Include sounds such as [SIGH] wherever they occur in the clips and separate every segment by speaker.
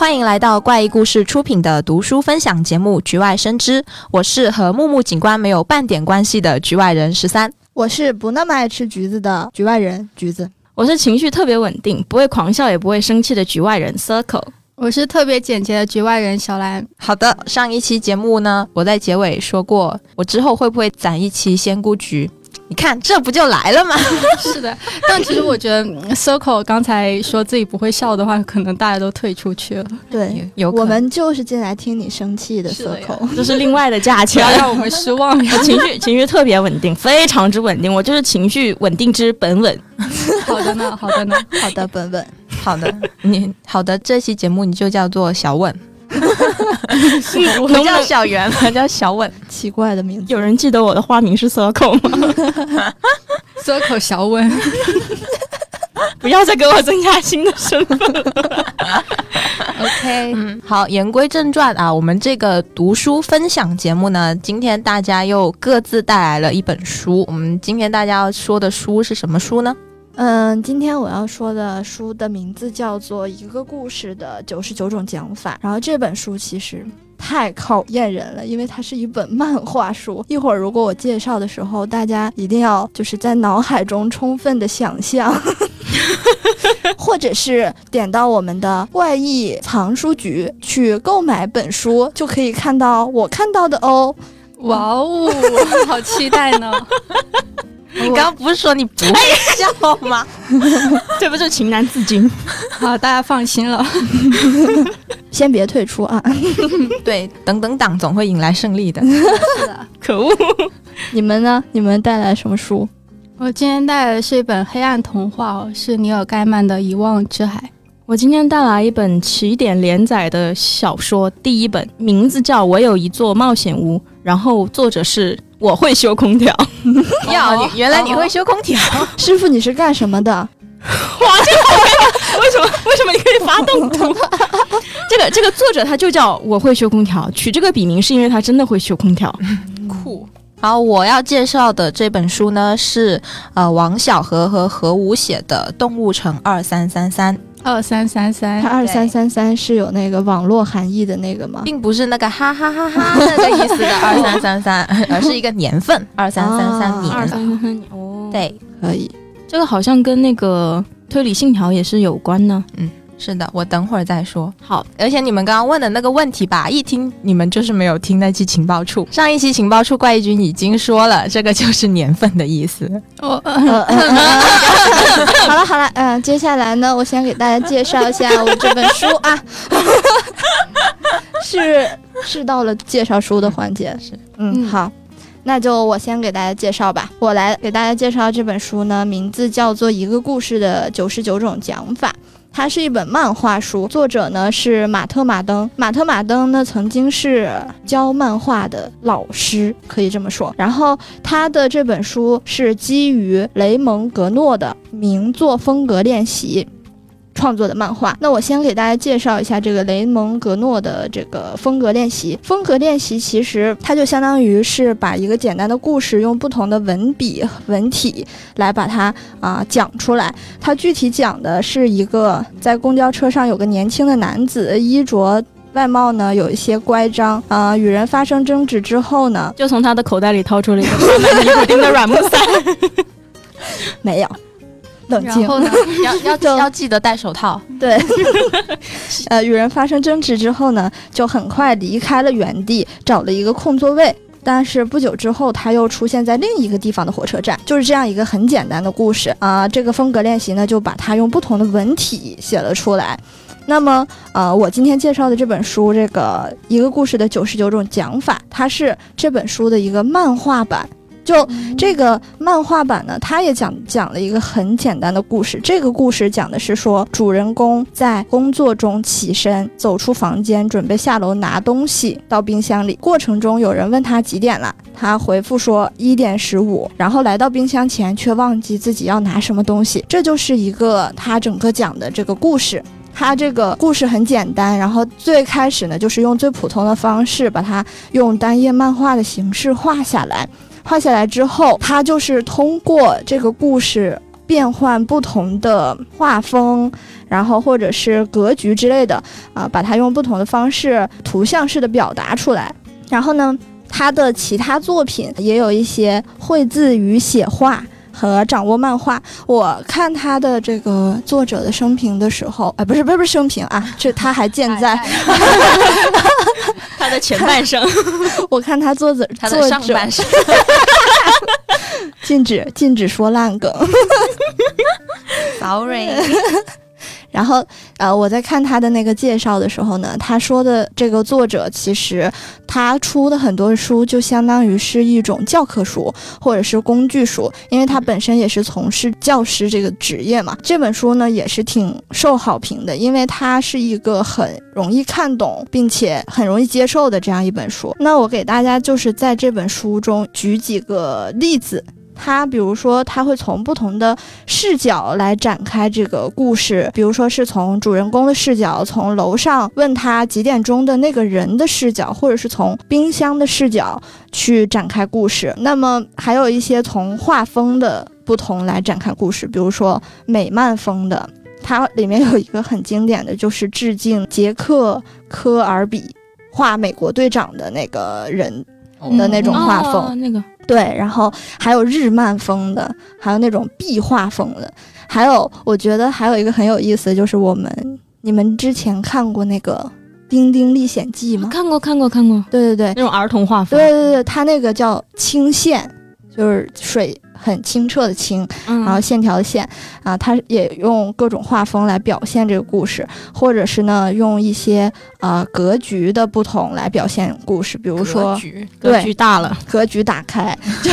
Speaker 1: 欢迎来到怪异故事出品的读书分享节目《局外生枝》，我是和木木警官没有半点关系的局外人十三，
Speaker 2: 我是不那么爱吃橘子的局外人橘子，
Speaker 3: 我是情绪特别稳定，不会狂笑也不会生气的局外人 Circle，
Speaker 4: 我是特别简洁的局外人小兰。
Speaker 1: 好的，上一期节目呢，我在结尾说过，我之后会不会攒一期仙姑局？你看，这不就来了吗？[LAUGHS]
Speaker 4: 是的，但其实我觉得 Circle 刚才说自己不会笑的话，可能大家都退出去了。
Speaker 2: 对，
Speaker 1: 有
Speaker 2: 我们就是进来听你生气的 Circle。
Speaker 3: 这是另外的价 [LAUGHS] 钱，
Speaker 4: 不要让我们失望呀！[LAUGHS]
Speaker 3: 情绪情绪特别稳定，非常之稳定，我就是情绪稳定之本稳。
Speaker 4: 好的呢，好的呢，
Speaker 2: 好的，本本，
Speaker 1: 好的，你好的，这期节目你就叫做小稳，
Speaker 3: 能 [LAUGHS]
Speaker 1: 不叫小圆他，[LAUGHS] 叫小稳。
Speaker 2: 奇怪的名字。
Speaker 3: 有人记得我的花名是 Circle 吗
Speaker 4: ？Circle 小稳，[LAUGHS]
Speaker 3: 不要再给我增加新的身份了。
Speaker 4: OK，
Speaker 1: 嗯，好，言归正传啊，我们这个读书分享节目呢，今天大家又各自带来了一本书。我们今天大家要说的书是什么书呢？
Speaker 2: 嗯，今天我要说的书的名字叫做《一个故事的九十九种讲法》，然后这本书其实。太考验人了，因为它是一本漫画书。一会儿如果我介绍的时候，大家一定要就是在脑海中充分的想象，[LAUGHS] 或者是点到我们的怪异藏书局去购买本书，就可以看到我看到的哦。
Speaker 4: 哇哦，好期待呢！
Speaker 1: 你刚刚不是说你不会笑吗？[LAUGHS]
Speaker 3: 这不是情难自禁？[LAUGHS]
Speaker 4: 好，大家放心了。[LAUGHS]
Speaker 2: 先别退出啊！
Speaker 1: 对，等等党总会引来胜利的。
Speaker 4: 是的，
Speaker 3: 可恶！
Speaker 2: 你们呢？你们带来什么书？
Speaker 4: 我今天带来的是一本黑暗童话哦，是尼尔盖曼的《遗忘之海》。
Speaker 3: 我今天带来一本起点连载的小说，第一本名字叫《我有一座冒险屋》，然后作者是我会修空调。[LAUGHS]
Speaker 1: 呀你原来你会修空调，[LAUGHS]
Speaker 2: 师傅，你是干什么的？[LAUGHS]
Speaker 3: 哇，这个为什么为什么你可以发动图？这个这个作者他就叫我会修空调，取这个笔名是因为他真的会修空调。
Speaker 1: 酷。好，我要介绍的这本书呢是呃王小河和何武写的《动物城二三三三》，
Speaker 4: 二三三三
Speaker 2: 它，二三三三是有那个网络含义的那个吗？
Speaker 1: 并不是那个哈哈哈哈那个意思的 [LAUGHS] 二三三三，而是一个年份二三三三年。
Speaker 3: 二三三三哦，
Speaker 1: 对，
Speaker 2: 可以。
Speaker 3: 这个好像跟那个推理信条也是有关呢。
Speaker 1: 是的，我等会儿再说。
Speaker 3: 好，
Speaker 1: 而且你们刚刚问的那个问题吧，一听你们就是没有听那期情报处。上一期情报处怪异君已经说了，这个就是年份的意思。[LAUGHS]
Speaker 4: 哦
Speaker 2: 呃呃呃好了好了，嗯、接下来呢，我先给大家介绍一下我这本书啊，是是到了介绍书的环节，
Speaker 1: 是，
Speaker 2: 嗯，
Speaker 4: 嗯
Speaker 2: 好。那就我先给大家介绍吧。我来给大家介绍这本书呢，名字叫做《一个故事的九十九种讲法》。它是一本漫画书，作者呢是马特·马登。马特·马登呢曾经是教漫画的老师，可以这么说。然后他的这本书是基于雷蒙·格诺的名作风格练习。创作的漫画，那我先给大家介绍一下这个雷蒙·格诺的这个风格练习。风格练习其实它就相当于是把一个简单的故事用不同的文笔、文体来把它啊、讲出来。它具体讲的是一个在公交车上有个年轻的男子，衣着外貌呢有一些乖张啊、与人发生争执之后呢，
Speaker 3: 就从他的口袋里掏出了一个装满尼古丁的软木塞。[LAUGHS]
Speaker 2: 没有冷静，
Speaker 4: 然后呢？[LAUGHS]
Speaker 1: 要要
Speaker 2: 就
Speaker 1: 要记得戴手套。
Speaker 2: 对，[LAUGHS] 呃，与人发生争执之后呢，就很快离开了原地，找了一个空座位。但是不久之后，他又出现在另一个地方的火车站，就是这样一个很简单的故事啊、这个风格练习呢，就把它用不同的文体写了出来。那么，呃，我今天介绍的这本书，这个一个故事的九十九种讲法，它是这本书的一个漫画版。就这个漫画版呢，它也讲讲了一个很简单的故事。这个故事讲的是说，主人公在工作中起身，走出房间，准备下楼拿东西到冰箱里。过程中有人问他几点了，他回复说一点十五，然后来到冰箱前，却忘记自己要拿什么东西。这就是一个他整个讲的这个故事。它这个故事很简单，然后最开始呢，就是用最普通的方式把它用单页漫画的形式画下来。画下来之后，他就是通过这个故事变换不同的画风，然后或者是格局之类的啊，把它用不同的方式图像式的表达出来。然后呢，他的其他作品也有一些绘字与写画。和掌握漫画，我看他的这个作者的生平的时候，哎，不是不是不是生平啊，这他还健在。[LAUGHS]
Speaker 3: 他的前半生，[LAUGHS]
Speaker 2: 我看他作者
Speaker 1: 他的上半生，[LAUGHS]
Speaker 2: 禁止禁止说烂梗
Speaker 1: ，sorry。
Speaker 2: 然后，呃，我在看他的那个介绍的时候呢，他说的这个作者其实他出的很多书就相当于是一种教科书或者是工具书，因为他本身也是从事教师这个职业嘛。这本书呢也是挺受好评的，因为它是一个很容易看懂并且很容易接受的这样一本书。那我给大家就是在这本书中举几个例子。他比如说，他会从不同的视角来展开这个故事，比如说是从主人公的视角，从楼上问他几点钟的那个人的视角，或者是从冰箱的视角去展开故事。那么还有一些从画风的不同来展开故事，比如说美漫风的，它里面有一个很经典的就是致敬杰克科尔比画美国队长的那个人。的那种画风，
Speaker 3: 那个
Speaker 2: 对，然后还有日漫风的，还有那种壁画风的，还有我觉得还有一个很有意思就是我们你们之前看过那个《丁丁历险记》吗？
Speaker 3: 看过，看过，看过。
Speaker 2: 对对对，
Speaker 3: 那种儿童画风。
Speaker 2: 对对对，它那个叫青线，就是水。很清澈的清，然后线条的线啊，他也用各种画风来表现这个故事，或者是呢用一些啊格局的不同来表现故事，比如说
Speaker 3: 格局大了，
Speaker 2: 格局打开，[LAUGHS] 就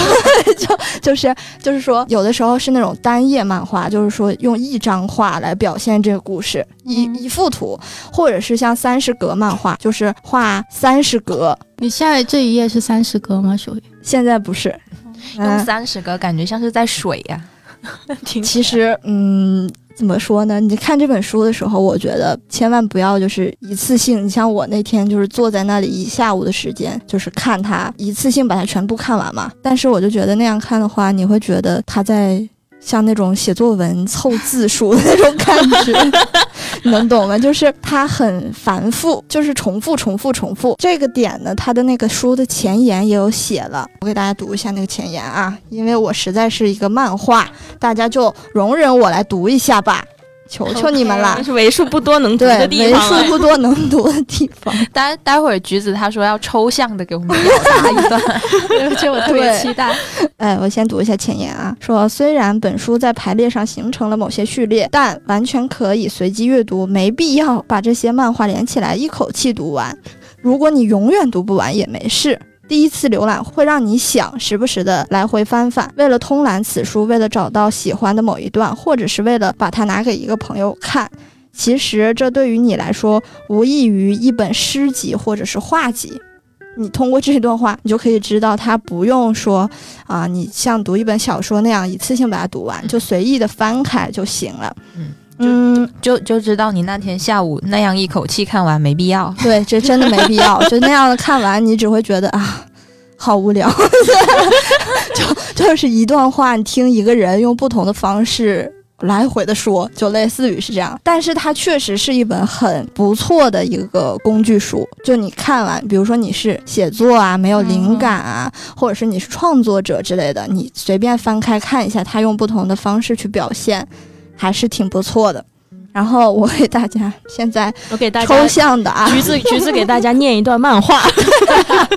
Speaker 2: 就就是就是说有的时候是那种单页漫画，就是说用一张画来表现这个故事，一一幅图，或者是像三十格漫画，就是画三十格。
Speaker 4: 你现在这一页是三十格吗，小雨？
Speaker 2: 现在不是。
Speaker 1: 用三十个，感觉像是在水呀。[LAUGHS]
Speaker 2: 其实，嗯，怎么说呢？你看这本书的时候，我觉得千万不要就是一次性。你像我那天就是坐在那里一下午的时间，就是看它一次性把它全部看完嘛。但是我就觉得那样看的话，你会觉得它在。像那种写作文凑字数的那种感觉，[LAUGHS] 能懂吗？就是它很繁复，就是重复、重复、重复。这个点呢，它的那个书的前言也有写了，我给大家读一下那个前言啊，因为我实在是一个漫画，大家就容忍我来读一下吧。求 [LAUGHS] 求你们了，[LAUGHS]
Speaker 3: 是为数不多能读的地
Speaker 2: 方。为数不多能读的地方。[LAUGHS]
Speaker 1: 待待会儿橘子他说要抽象的给我们表达一段，
Speaker 4: 而且我特别期待。
Speaker 2: 哎，我先读一下前言啊，说虽然本书在排列上形成了某些序列，但完全可以随机阅读，没必要把这些漫画连起来一口气读完。如果你永远读不完也没事。第一次浏览会让你想时不时的来回翻翻，为了通览此书，为了找到喜欢的某一段，或者是为了把它拿给一个朋友看。其实这对于你来说无异于一本诗集或者是画集。你通过这段话，你就可以知道它不用说啊，你像读一本小说那样一次性把它读完，就随意的翻开就行了。
Speaker 1: 嗯。嗯，就就知道你那天下午那样一口气看完没必要。[LAUGHS]
Speaker 2: 对，这真的没必要。就那样的看完，你只会觉得啊，好无聊。[LAUGHS] 就就是一段话，你听一个人用不同的方式来回的说，就类似于是这样。但是它确实是一本很不错的一个工具书。就你看完，比如说你是写作啊，没有灵感啊，或者是你是创作者之类的，你随便翻开看一下，他用不同的方式去表现。还是挺不错的，然后我给大家现在
Speaker 3: 我给大家
Speaker 2: 抽象的啊，
Speaker 3: 橘子橘子给大家念一段漫画，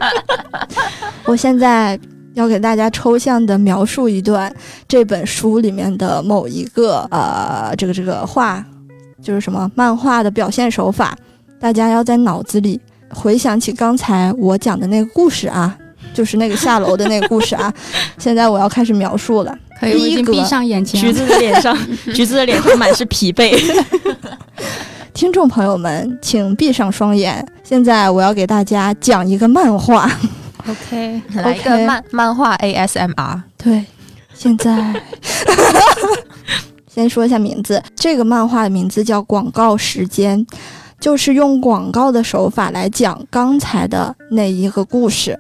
Speaker 3: [LAUGHS]
Speaker 2: 我现在要给大家抽象的描述一段这本书里面的某一个呃这个这个画，就是什么漫画的表现手法，大家要在脑子里回想起刚才我讲的那个故事啊，就是那个下楼的那个故事啊，[LAUGHS] 现在我要开始描述了。
Speaker 4: 可以，闭上眼睛。
Speaker 3: 橘子的脸上，[LAUGHS] 橘子的脸上满是疲惫。[LAUGHS]
Speaker 2: 听众朋友们，请闭上双眼。现在我要给大家讲一个漫画。
Speaker 4: OK，
Speaker 1: 来一个漫漫画 ASMR。
Speaker 2: 对，现在先说一下名字。这个漫画的名字叫《广告时间》，就是用广告的手法来讲刚才的那一个故事。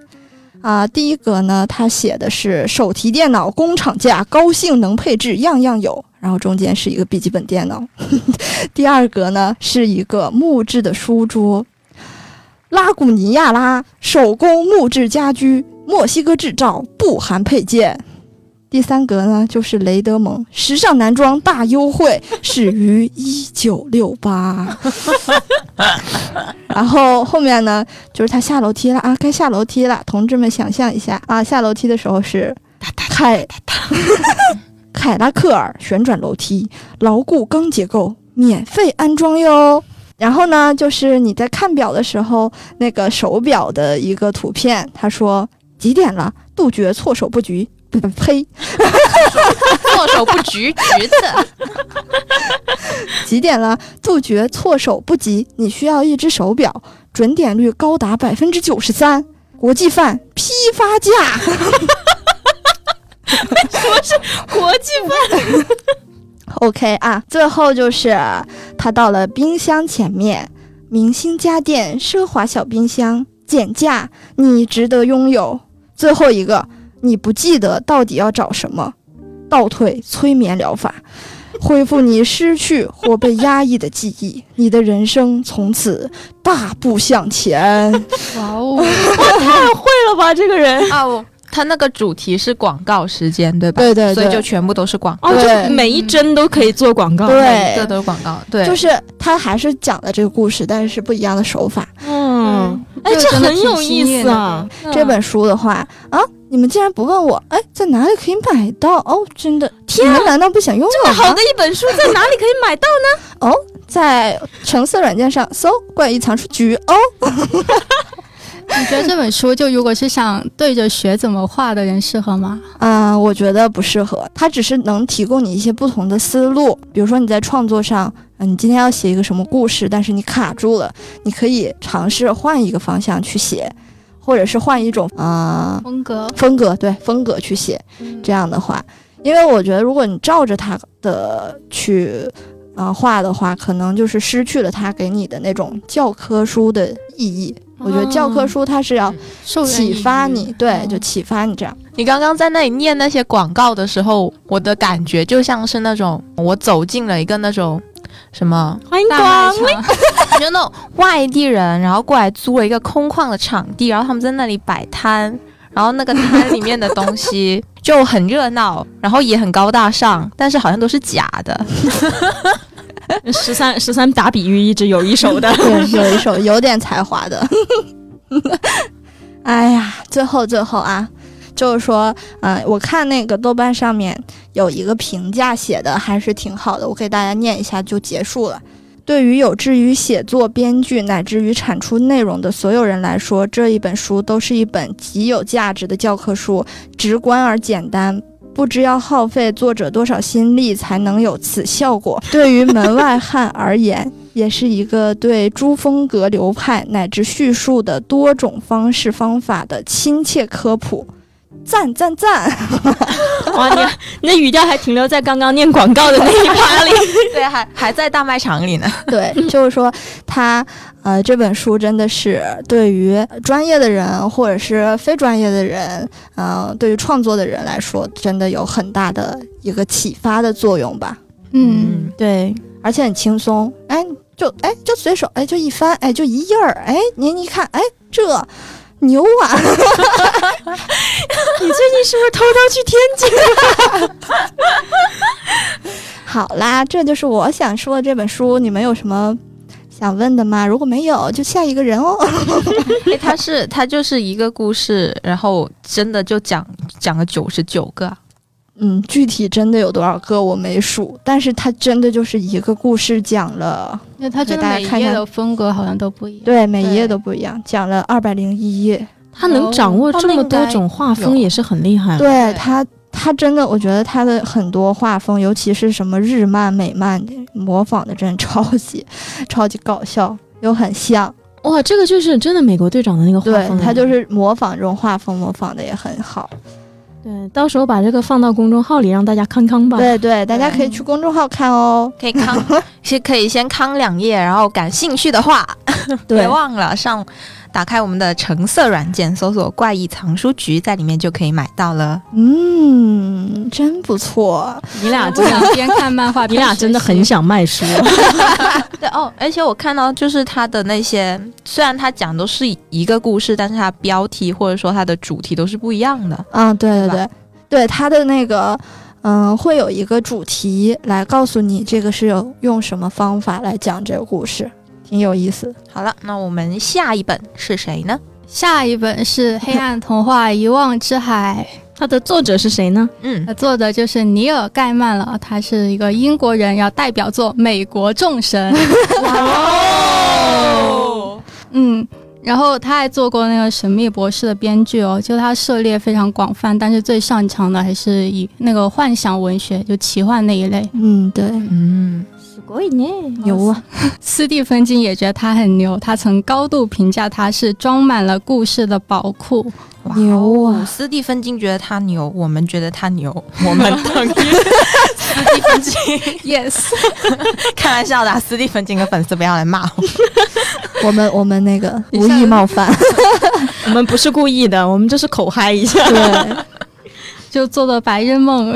Speaker 2: 啊、第一格呢，它写的是手提电脑工厂价，高性能配置样样有，然后中间是一个笔记本电脑。[LAUGHS] 第二格呢是一个木质的书桌，拉古尼亚拉手工木质家居，墨西哥制造，不含配件。第三格呢就是雷德蒙时尚男装大优惠，始于一九六八。[LAUGHS] 然后后面呢，就是他下楼梯了啊，该下楼梯了，同志们想象一下啊，下楼梯的时候是凯凯拉克尔旋转楼梯，牢固钢结构，免费安装哟。然后呢，就是你在看表的时候，那个手表的一个图片，他说几点了？杜绝措手不及。不不呸！[LAUGHS]
Speaker 1: 措手不及，橘子。
Speaker 2: 几点了？杜绝措手不及。你需要一只手表，准点率高达百分之九十三，国际范批发价。
Speaker 3: 什么是国际范 [LAUGHS]
Speaker 2: OK 啊，最后就是他到了冰箱前面，明星家电奢华小冰箱，减价，你值得拥有。最后一个，你不记得到底要找什么？倒退催眠疗法，恢复你失去或被压抑的记忆，你的人生从此大步向前。
Speaker 4: 哇哦，太
Speaker 3: 会了吧？这个人
Speaker 1: 啊，我他那个主题是广告时间，对吧？
Speaker 2: 对对对
Speaker 1: 所以就全部都是广告，
Speaker 3: 哦，
Speaker 2: 对
Speaker 3: 就每一帧都可以做广告。
Speaker 2: 对
Speaker 1: 每一个都是广告，对，
Speaker 2: 就是他还是讲的这个故事，但是是不一样的手法。
Speaker 3: 嗯，哎，这很有意思啊。
Speaker 2: 这本书的话啊，你们竟然不问我，哎，在哪里可以买到？哦，真的，
Speaker 3: 天啊
Speaker 2: 你们难道不想拥有吗
Speaker 3: 好的？一本书在哪里可以买到呢？
Speaker 2: 哦在橙色软件上搜“怪异藏书局”哦。[LAUGHS]
Speaker 4: 你觉得这本书就如果是想对着学怎么画的人适合吗？
Speaker 2: 嗯、我觉得不适合，它只是能提供你一些不同的思路。比如说你在创作上，嗯、你今天要写一个什么故事，但是你卡住了，你可以尝试换一个方向去写，或者是换一种啊、
Speaker 4: 风格，
Speaker 2: 风格，对风格去写。这样的话，因为我觉得如果你照着它的去啊、画的话，可能就是失去了它给你的那种教科书的意义。我觉得教科书它是要
Speaker 4: 受
Speaker 2: 启发
Speaker 4: 以
Speaker 2: 你，对，
Speaker 4: 嗯
Speaker 2: 就启发你这样。
Speaker 1: 你刚刚在那里念那些广告的时候，我的感觉就像是那种我走进了一个那种什么，
Speaker 3: 欢迎
Speaker 4: 大
Speaker 3: 光
Speaker 4: 卖场，[LAUGHS]
Speaker 1: 就那种外地人，然后过来租了一个空旷的场地，然后他们在那里摆摊，然后那个摊里面的东西 [LAUGHS] 就很热闹，然后也很高大上，但是好像都是假的。
Speaker 3: 十三十三打比喻一直有一手的。[LAUGHS]
Speaker 2: 有一手有点才华的。[LAUGHS] 哎呀，最后最后啊，就是说，嗯、我看那个豆瓣上面有一个评价写的还是挺好的，我给大家念一下就结束了。对于有志于写作、编剧乃至于产出内容的所有人来说，这一本书都是一本极有价值的教科书，直观而简单。不知要耗费作者多少心力才能有此效果。对于门外汉而言，也是一个对诸风格流派乃至叙述的多种方式方法的亲切科普。赞赞赞！[LAUGHS]
Speaker 3: 哇，你你的语调还停留在刚刚念广告的那一趴里。[LAUGHS]
Speaker 1: 对，还还在大卖场里呢。[LAUGHS]
Speaker 2: 对，就是说他呃这本书真的是对于专业的人或者是非专业的人，呃，对于创作的人来说，真的有很大的一个启发的作用吧。
Speaker 4: 嗯，
Speaker 3: 对，
Speaker 2: 而且很轻松，哎，就哎就随手哎就一翻，哎就一页儿，哎您一看，哎这牛啊！[LAUGHS]
Speaker 3: 你最近是不是偷偷去天津了？[LAUGHS]
Speaker 2: 好啦，这就是我想说的这本书，你们有什么想问的吗？如果没有，就下一个人哦。
Speaker 1: 诶，[LAUGHS] 他是他就是一个故事，然后真的就讲讲了九十九个啊，
Speaker 2: 嗯，具体真的有多少个我没数，但是它真的就是一个故事讲了，
Speaker 4: 因为它真的每一
Speaker 2: 给大家看看
Speaker 4: 页的风格好像都不一样。
Speaker 2: 对，每一页都不一样，讲了二百零一页。
Speaker 3: 他能掌握这么多种画风，也是很厉害。
Speaker 2: 对
Speaker 1: 对
Speaker 2: 他，他真的，我觉得他的很多画风，尤其是什么日漫、美漫，模仿的真的超级 [LAUGHS] 超级搞笑，又很像。
Speaker 3: 哇，这个就是真的美国队长的那个画
Speaker 2: 对
Speaker 3: 风，
Speaker 2: 他就是模仿这种画风，模仿的也很好。
Speaker 3: 对，到时候把这个放到公众号里让大家康康吧。
Speaker 2: 对对，大家可以去公众号看哦。
Speaker 1: 可以康 [LAUGHS] 先可以先康两页，然后感兴趣的话，[LAUGHS] 别，忘了上打开我们的橙色软件，搜索“怪异藏书局”，在里面就可以买到了。
Speaker 2: 嗯，真不错。
Speaker 3: 你俩
Speaker 4: 我
Speaker 3: 真的，[LAUGHS]
Speaker 4: 边看漫画，
Speaker 3: 你俩真的很想卖书。[LAUGHS]
Speaker 1: 对哦，而且我看到就是他的那些，虽然他讲都是一个故事，但是它标题或者说它的主题都是不一样的。
Speaker 2: 嗯，对对对，对他的那个，嗯，会有一个主题来告诉你这个是有用什么方法来讲这个故事，挺有意思。
Speaker 1: 好了，那我们下一本是谁呢？
Speaker 4: 下一本是《黑暗童话：遗忘之海
Speaker 3: 它的作者是谁呢？
Speaker 1: 嗯》，
Speaker 4: 呃，作者就是尼尔盖曼了，他是一个英国人，要代表作《美国众神》。[LAUGHS]
Speaker 1: 哦，
Speaker 4: 嗯，然后他还做过那个《神秘博士》的编剧哦，就他涉猎非常广泛，但是最擅长的还是以那个幻想文学，就奇幻那一类。
Speaker 2: 嗯，对，
Speaker 1: 嗯，
Speaker 3: すごいね。
Speaker 2: 牛啊！
Speaker 4: 斯蒂芬金也觉得他很牛，他曾高度评价他是装满了故事的宝库。
Speaker 1: 哇
Speaker 2: 牛啊
Speaker 1: 哦斯蒂芬金觉得他牛，我们觉得他牛，我们等于斯[LAUGHS] [LAUGHS] 蒂芬金。
Speaker 4: Yes，
Speaker 1: 开玩笑的啊，斯蒂芬金的粉丝不要来骂我。
Speaker 2: 我[LAUGHS] 们我们那个
Speaker 4: 一下
Speaker 2: 无意冒犯，
Speaker 3: 我们不是故意的，我们就是口嗨一下。
Speaker 2: 对，
Speaker 4: 就做的白日梦，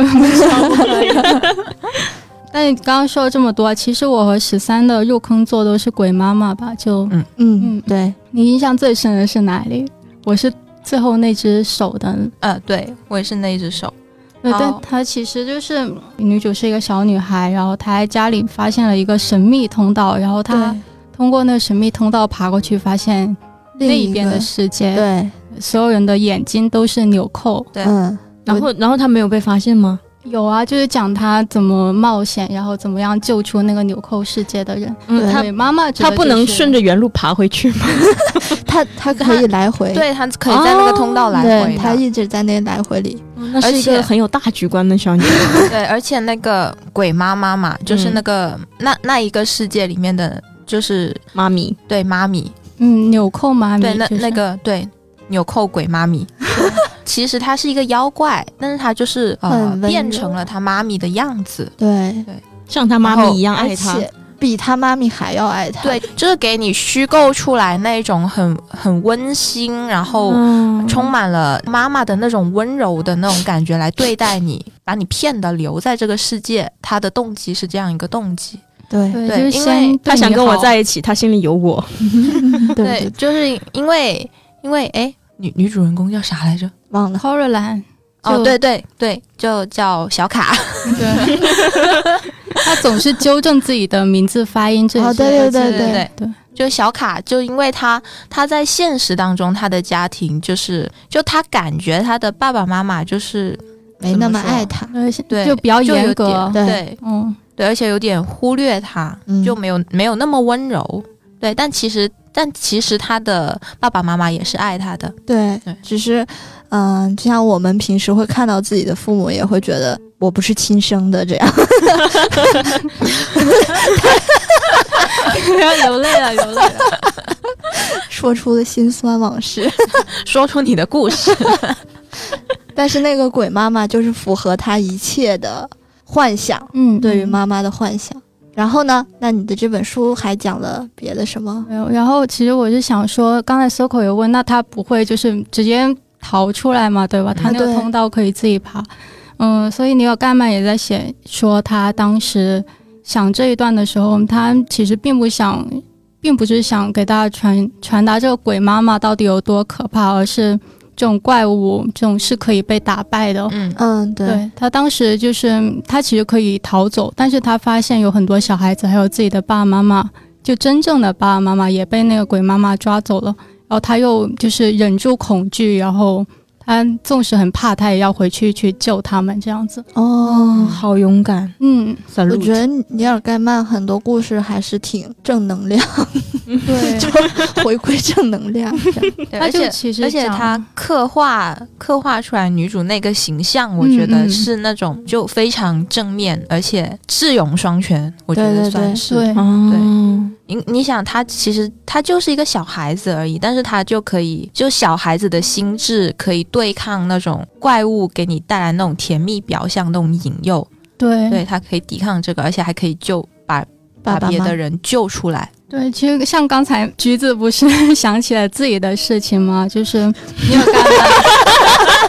Speaker 4: 但你刚刚说了这么多，其实我和十三的入坑作都是鬼妈妈吧？就
Speaker 2: 嗯
Speaker 4: 嗯，
Speaker 2: 对，
Speaker 4: 你印象最深的是哪里？我是最后那只手的，
Speaker 1: 呃，对我也是那一只手。
Speaker 4: 对，但她其实就是女主是一个小女孩，然后她在家里发现了一个神秘通道，然后她通过那个神秘通道爬过去，发现
Speaker 2: 另
Speaker 4: 那一边的世界，
Speaker 2: 对，
Speaker 4: 所有人的眼睛都是纽扣。
Speaker 1: 对
Speaker 2: 嗯，
Speaker 3: 然后，然后她没有被发现吗？
Speaker 4: 有啊，就是讲他怎么冒险，然后怎么样救出那个纽扣世界的人。
Speaker 2: 嗯
Speaker 3: 他
Speaker 4: 对，妈妈觉
Speaker 3: 他不能顺着原路爬回去吗？[LAUGHS]
Speaker 2: 他他可以来回，
Speaker 1: 对，他可以在那个通道来回。
Speaker 2: 他一直在那来回里，
Speaker 3: 那是一
Speaker 1: 而且
Speaker 3: 个很有大局观的小女孩。[LAUGHS]
Speaker 1: 对，而且那个鬼妈妈嘛，就是那个、那那一个世界里面的，就是
Speaker 3: 妈咪，
Speaker 1: 对妈咪，
Speaker 4: 嗯纽扣妈咪，
Speaker 1: 对那
Speaker 4: 就是
Speaker 1: 那个对纽扣鬼妈咪。[LAUGHS] 其实他是一个妖怪，但是他就是呃
Speaker 2: 很
Speaker 1: 变成了他妈咪的样子。
Speaker 2: 对，
Speaker 3: 像他妈咪一样爱他。
Speaker 2: 比他妈咪还要爱他，
Speaker 1: 对，就是给你虚构出来那种很很温馨，然后
Speaker 3: 嗯
Speaker 1: 充满了妈妈的那种温柔的那种感觉来对待你，把你骗的留在这个世界。他的动机是这样一个动机。
Speaker 2: 对
Speaker 4: 对，
Speaker 1: 对因
Speaker 4: 就是先
Speaker 1: 为
Speaker 3: 他想跟我在一起，他心里有我。[LAUGHS]
Speaker 2: 对对，
Speaker 1: 就是因为因为哎，女女主人公叫啥来着？
Speaker 2: 忘了
Speaker 4: ，Coraline，
Speaker 1: 哦，对对对，就叫小卡。[LAUGHS]
Speaker 4: 对，他总是纠正自己的名字发音，这些
Speaker 2: 对对对
Speaker 1: 对对
Speaker 4: 对
Speaker 1: 就小卡，就因为他他在现实当中，他的家庭就是，就他感觉他的爸爸妈妈就是
Speaker 2: 没那么爱他，
Speaker 4: 呃
Speaker 1: 对，
Speaker 4: 就比较
Speaker 1: 有
Speaker 4: 严格
Speaker 1: 点，
Speaker 2: 对
Speaker 1: 对
Speaker 4: 嗯，
Speaker 1: 对，而且有点忽略他，
Speaker 2: 嗯
Speaker 1: 就没有没有那么温柔。对，但其实但其实他的爸爸妈妈也是爱他的。
Speaker 2: 对
Speaker 1: 对，
Speaker 2: 只是，嗯、就像我们平时会看到自己的父母，也会觉得我不是亲生的这样。
Speaker 4: 流泪了，流泪了。
Speaker 2: 说出了心酸往事。
Speaker 1: 说出你的故事，[LAUGHS]
Speaker 2: 但是那个鬼妈妈就是符合他一切的幻想，
Speaker 4: 嗯，
Speaker 2: 对于妈妈的幻想。然后呢，那你的这本书还讲了别的什么？
Speaker 4: 没有。然后其实我是想说，刚才 Circle 有问，那他不会就是直接逃出来嘛，对吧？他那个通道可以自己爬。嗯，所以尼尔盖曼也在写说，他当时想这一段的时候，他其实并不想，并不是想给大家传传达这个鬼妈妈到底有多可怕，而是这种怪物这种是可以被打败的。
Speaker 1: 嗯。
Speaker 2: 嗯，对，
Speaker 4: 对他当时就是他其实可以逃走，但是他发现有很多小孩子还有自己的爸爸妈妈，就真正的爸爸妈妈也被那个鬼妈妈抓走了，然后他又就是忍住恐惧，然后他纵使很怕，他也要回去去救他们这样子。
Speaker 2: 哦，
Speaker 3: 好勇敢，
Speaker 4: 嗯，
Speaker 2: 我觉得尼尔盖曼很多故事还是挺正能量，
Speaker 4: 对，[LAUGHS] 就
Speaker 2: 回归正能量。
Speaker 1: 而且
Speaker 4: 就其实
Speaker 1: 而且他刻画刻画出来女主那个形象，我觉得
Speaker 4: 嗯。
Speaker 1: 是那种就非常正面，而且智勇双全，我觉得
Speaker 2: 对对对。
Speaker 1: 算是。
Speaker 4: 对。
Speaker 3: 哦，
Speaker 1: 你你想，他其实他就是一个小孩子而已，但是他就可以，就小孩子的心智可以对抗那种怪物给你带来那种甜蜜表象那种引诱，
Speaker 4: 对
Speaker 1: 对他可以抵抗这个，而且还可以救把
Speaker 2: 爸爸妈
Speaker 1: 别的人救出来。
Speaker 4: 对，其实像刚才橘子不是 [LAUGHS] 想起了自己的事情吗？就是尼尔盖曼，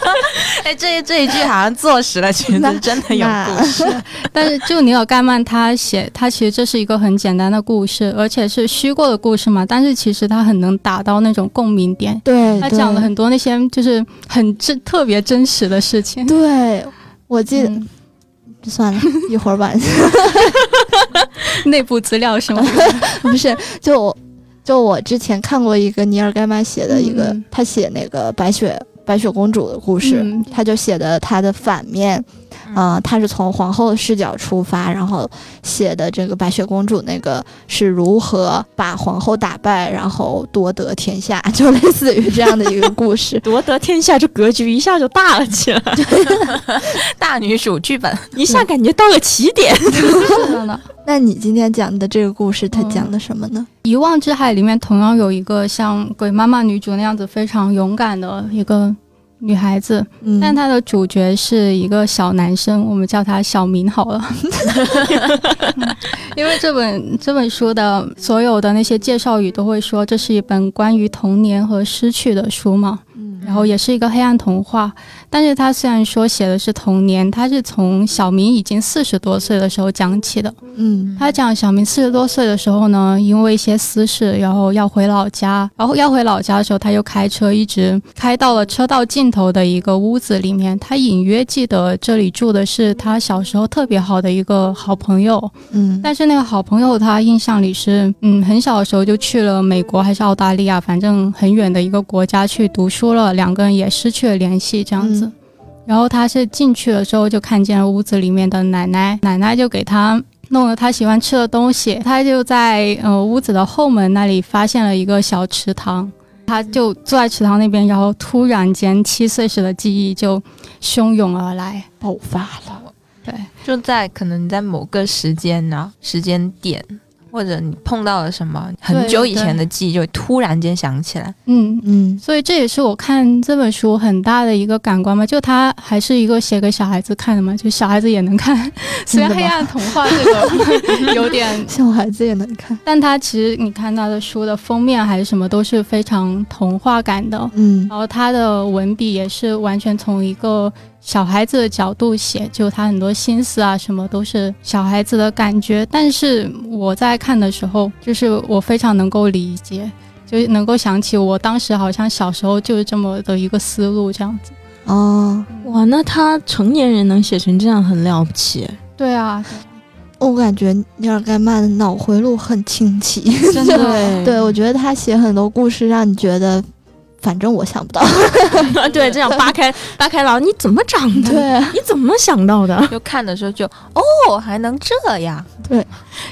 Speaker 1: 哎，这这一句好像坐实了，其实真的有故事。
Speaker 4: 但是就尼尔盖曼他写，他其实这是一个很简单的故事，而且是虚构的故事嘛。但是其实他很能打到那种共鸣点，
Speaker 2: 对，
Speaker 4: 他讲了很多那些就是很真特别真实的事情。
Speaker 2: 对，我记得、
Speaker 4: 嗯
Speaker 2: 算了一会儿吧 [LAUGHS] [LAUGHS]
Speaker 4: 内部资料是吗？
Speaker 2: 不是，就我就我之前看过一个尼尔盖曼写的一个，
Speaker 4: 嗯
Speaker 2: 他写那个白雪白雪公主的故事，
Speaker 4: 嗯。
Speaker 2: 他就写的他的反面，啊、他是从皇后的视角出发，然后写的这个白雪公主那个是如何把皇后打败，然后夺得天下，[LAUGHS] 就类似于这样的一个故事。[LAUGHS]
Speaker 3: 夺得天下，这格局一下就大了起来，[LAUGHS]
Speaker 1: 大女主剧本，
Speaker 3: 一下感觉到了起点。
Speaker 4: 是的呢。
Speaker 2: 那你今天讲的这个故事，它
Speaker 4: 嗯
Speaker 2: 讲的什么呢？
Speaker 4: 遗忘之海里面同样有一个像鬼妈妈女主那样子非常勇敢的一个女孩子，
Speaker 2: 嗯，
Speaker 4: 但她的主角是一个小男生，我们叫他小明好了。[LAUGHS] 因为这本这本书的所有的那些介绍语都会说这是一本关于童年和失去的书嘛，
Speaker 2: 嗯
Speaker 4: 然后也是一个黑暗童话。但是他虽然说写的是童年，他是从小明已经四十多岁的时候讲起的。
Speaker 2: 嗯
Speaker 4: 他讲小明四十多岁的时候呢，因为一些私事，然后要回老家，然后要回老家的时候，他就开车一直开到了车道尽头的一个屋子里面。他隐约记得这里住的是他小时候特别好的一个好朋友，
Speaker 2: 嗯，
Speaker 4: 但是那个好朋友他印象里是，嗯，很小的时候就去了美国还是澳大利亚，反正很远的一个国家去读书了，两个人也失去了联系，这样子。
Speaker 2: 嗯
Speaker 4: 然后他是进去了之后，就看见了屋子里面的奶奶，奶奶就给他弄了他喜欢吃的东西，他就在呃屋子的后门那里发现了一个小池塘，他就坐在池塘那边，然后突然间七岁时的记忆就汹涌而来，
Speaker 2: 爆发了。
Speaker 4: 对，
Speaker 1: 就在可能你在某个时间呢、时间点，或者你碰到了什么很久以前的记忆，就突然间想起来。
Speaker 4: 嗯，
Speaker 2: 嗯
Speaker 4: 所以这也是我看这本书很大的一个感官嘛，就它还是一个写给小孩子看的嘛，就小孩子也能看。[LAUGHS] 虽然黑暗童话这个 [LAUGHS] 有点，
Speaker 2: 小孩子也能看。
Speaker 4: 但它其实你看它的书的封面还是什么都是非常童话感的，
Speaker 2: 嗯
Speaker 4: 然后它的文笔也是完全从一个小孩子的角度写，就他很多心思啊什么都是小孩子的感觉。但是我在看的时候，就是我非常能够理解。就能够想起我当时好像小时候就是这么的一个思路，这样子。
Speaker 2: 哦，
Speaker 3: 哇，那他成年人能写成这样很了不起。
Speaker 4: 对啊，
Speaker 2: 我感觉尼尔盖曼的脑回路很清奇。[LAUGHS]
Speaker 4: 真的，
Speaker 2: 对，我觉得他写很多故事，让你觉得，反正我想不到。[LAUGHS]
Speaker 3: 对，这样扒开扒开了，你怎么长的？
Speaker 2: 对，
Speaker 3: 你怎么想到的？
Speaker 1: 就看的时候就哦，还能这样，对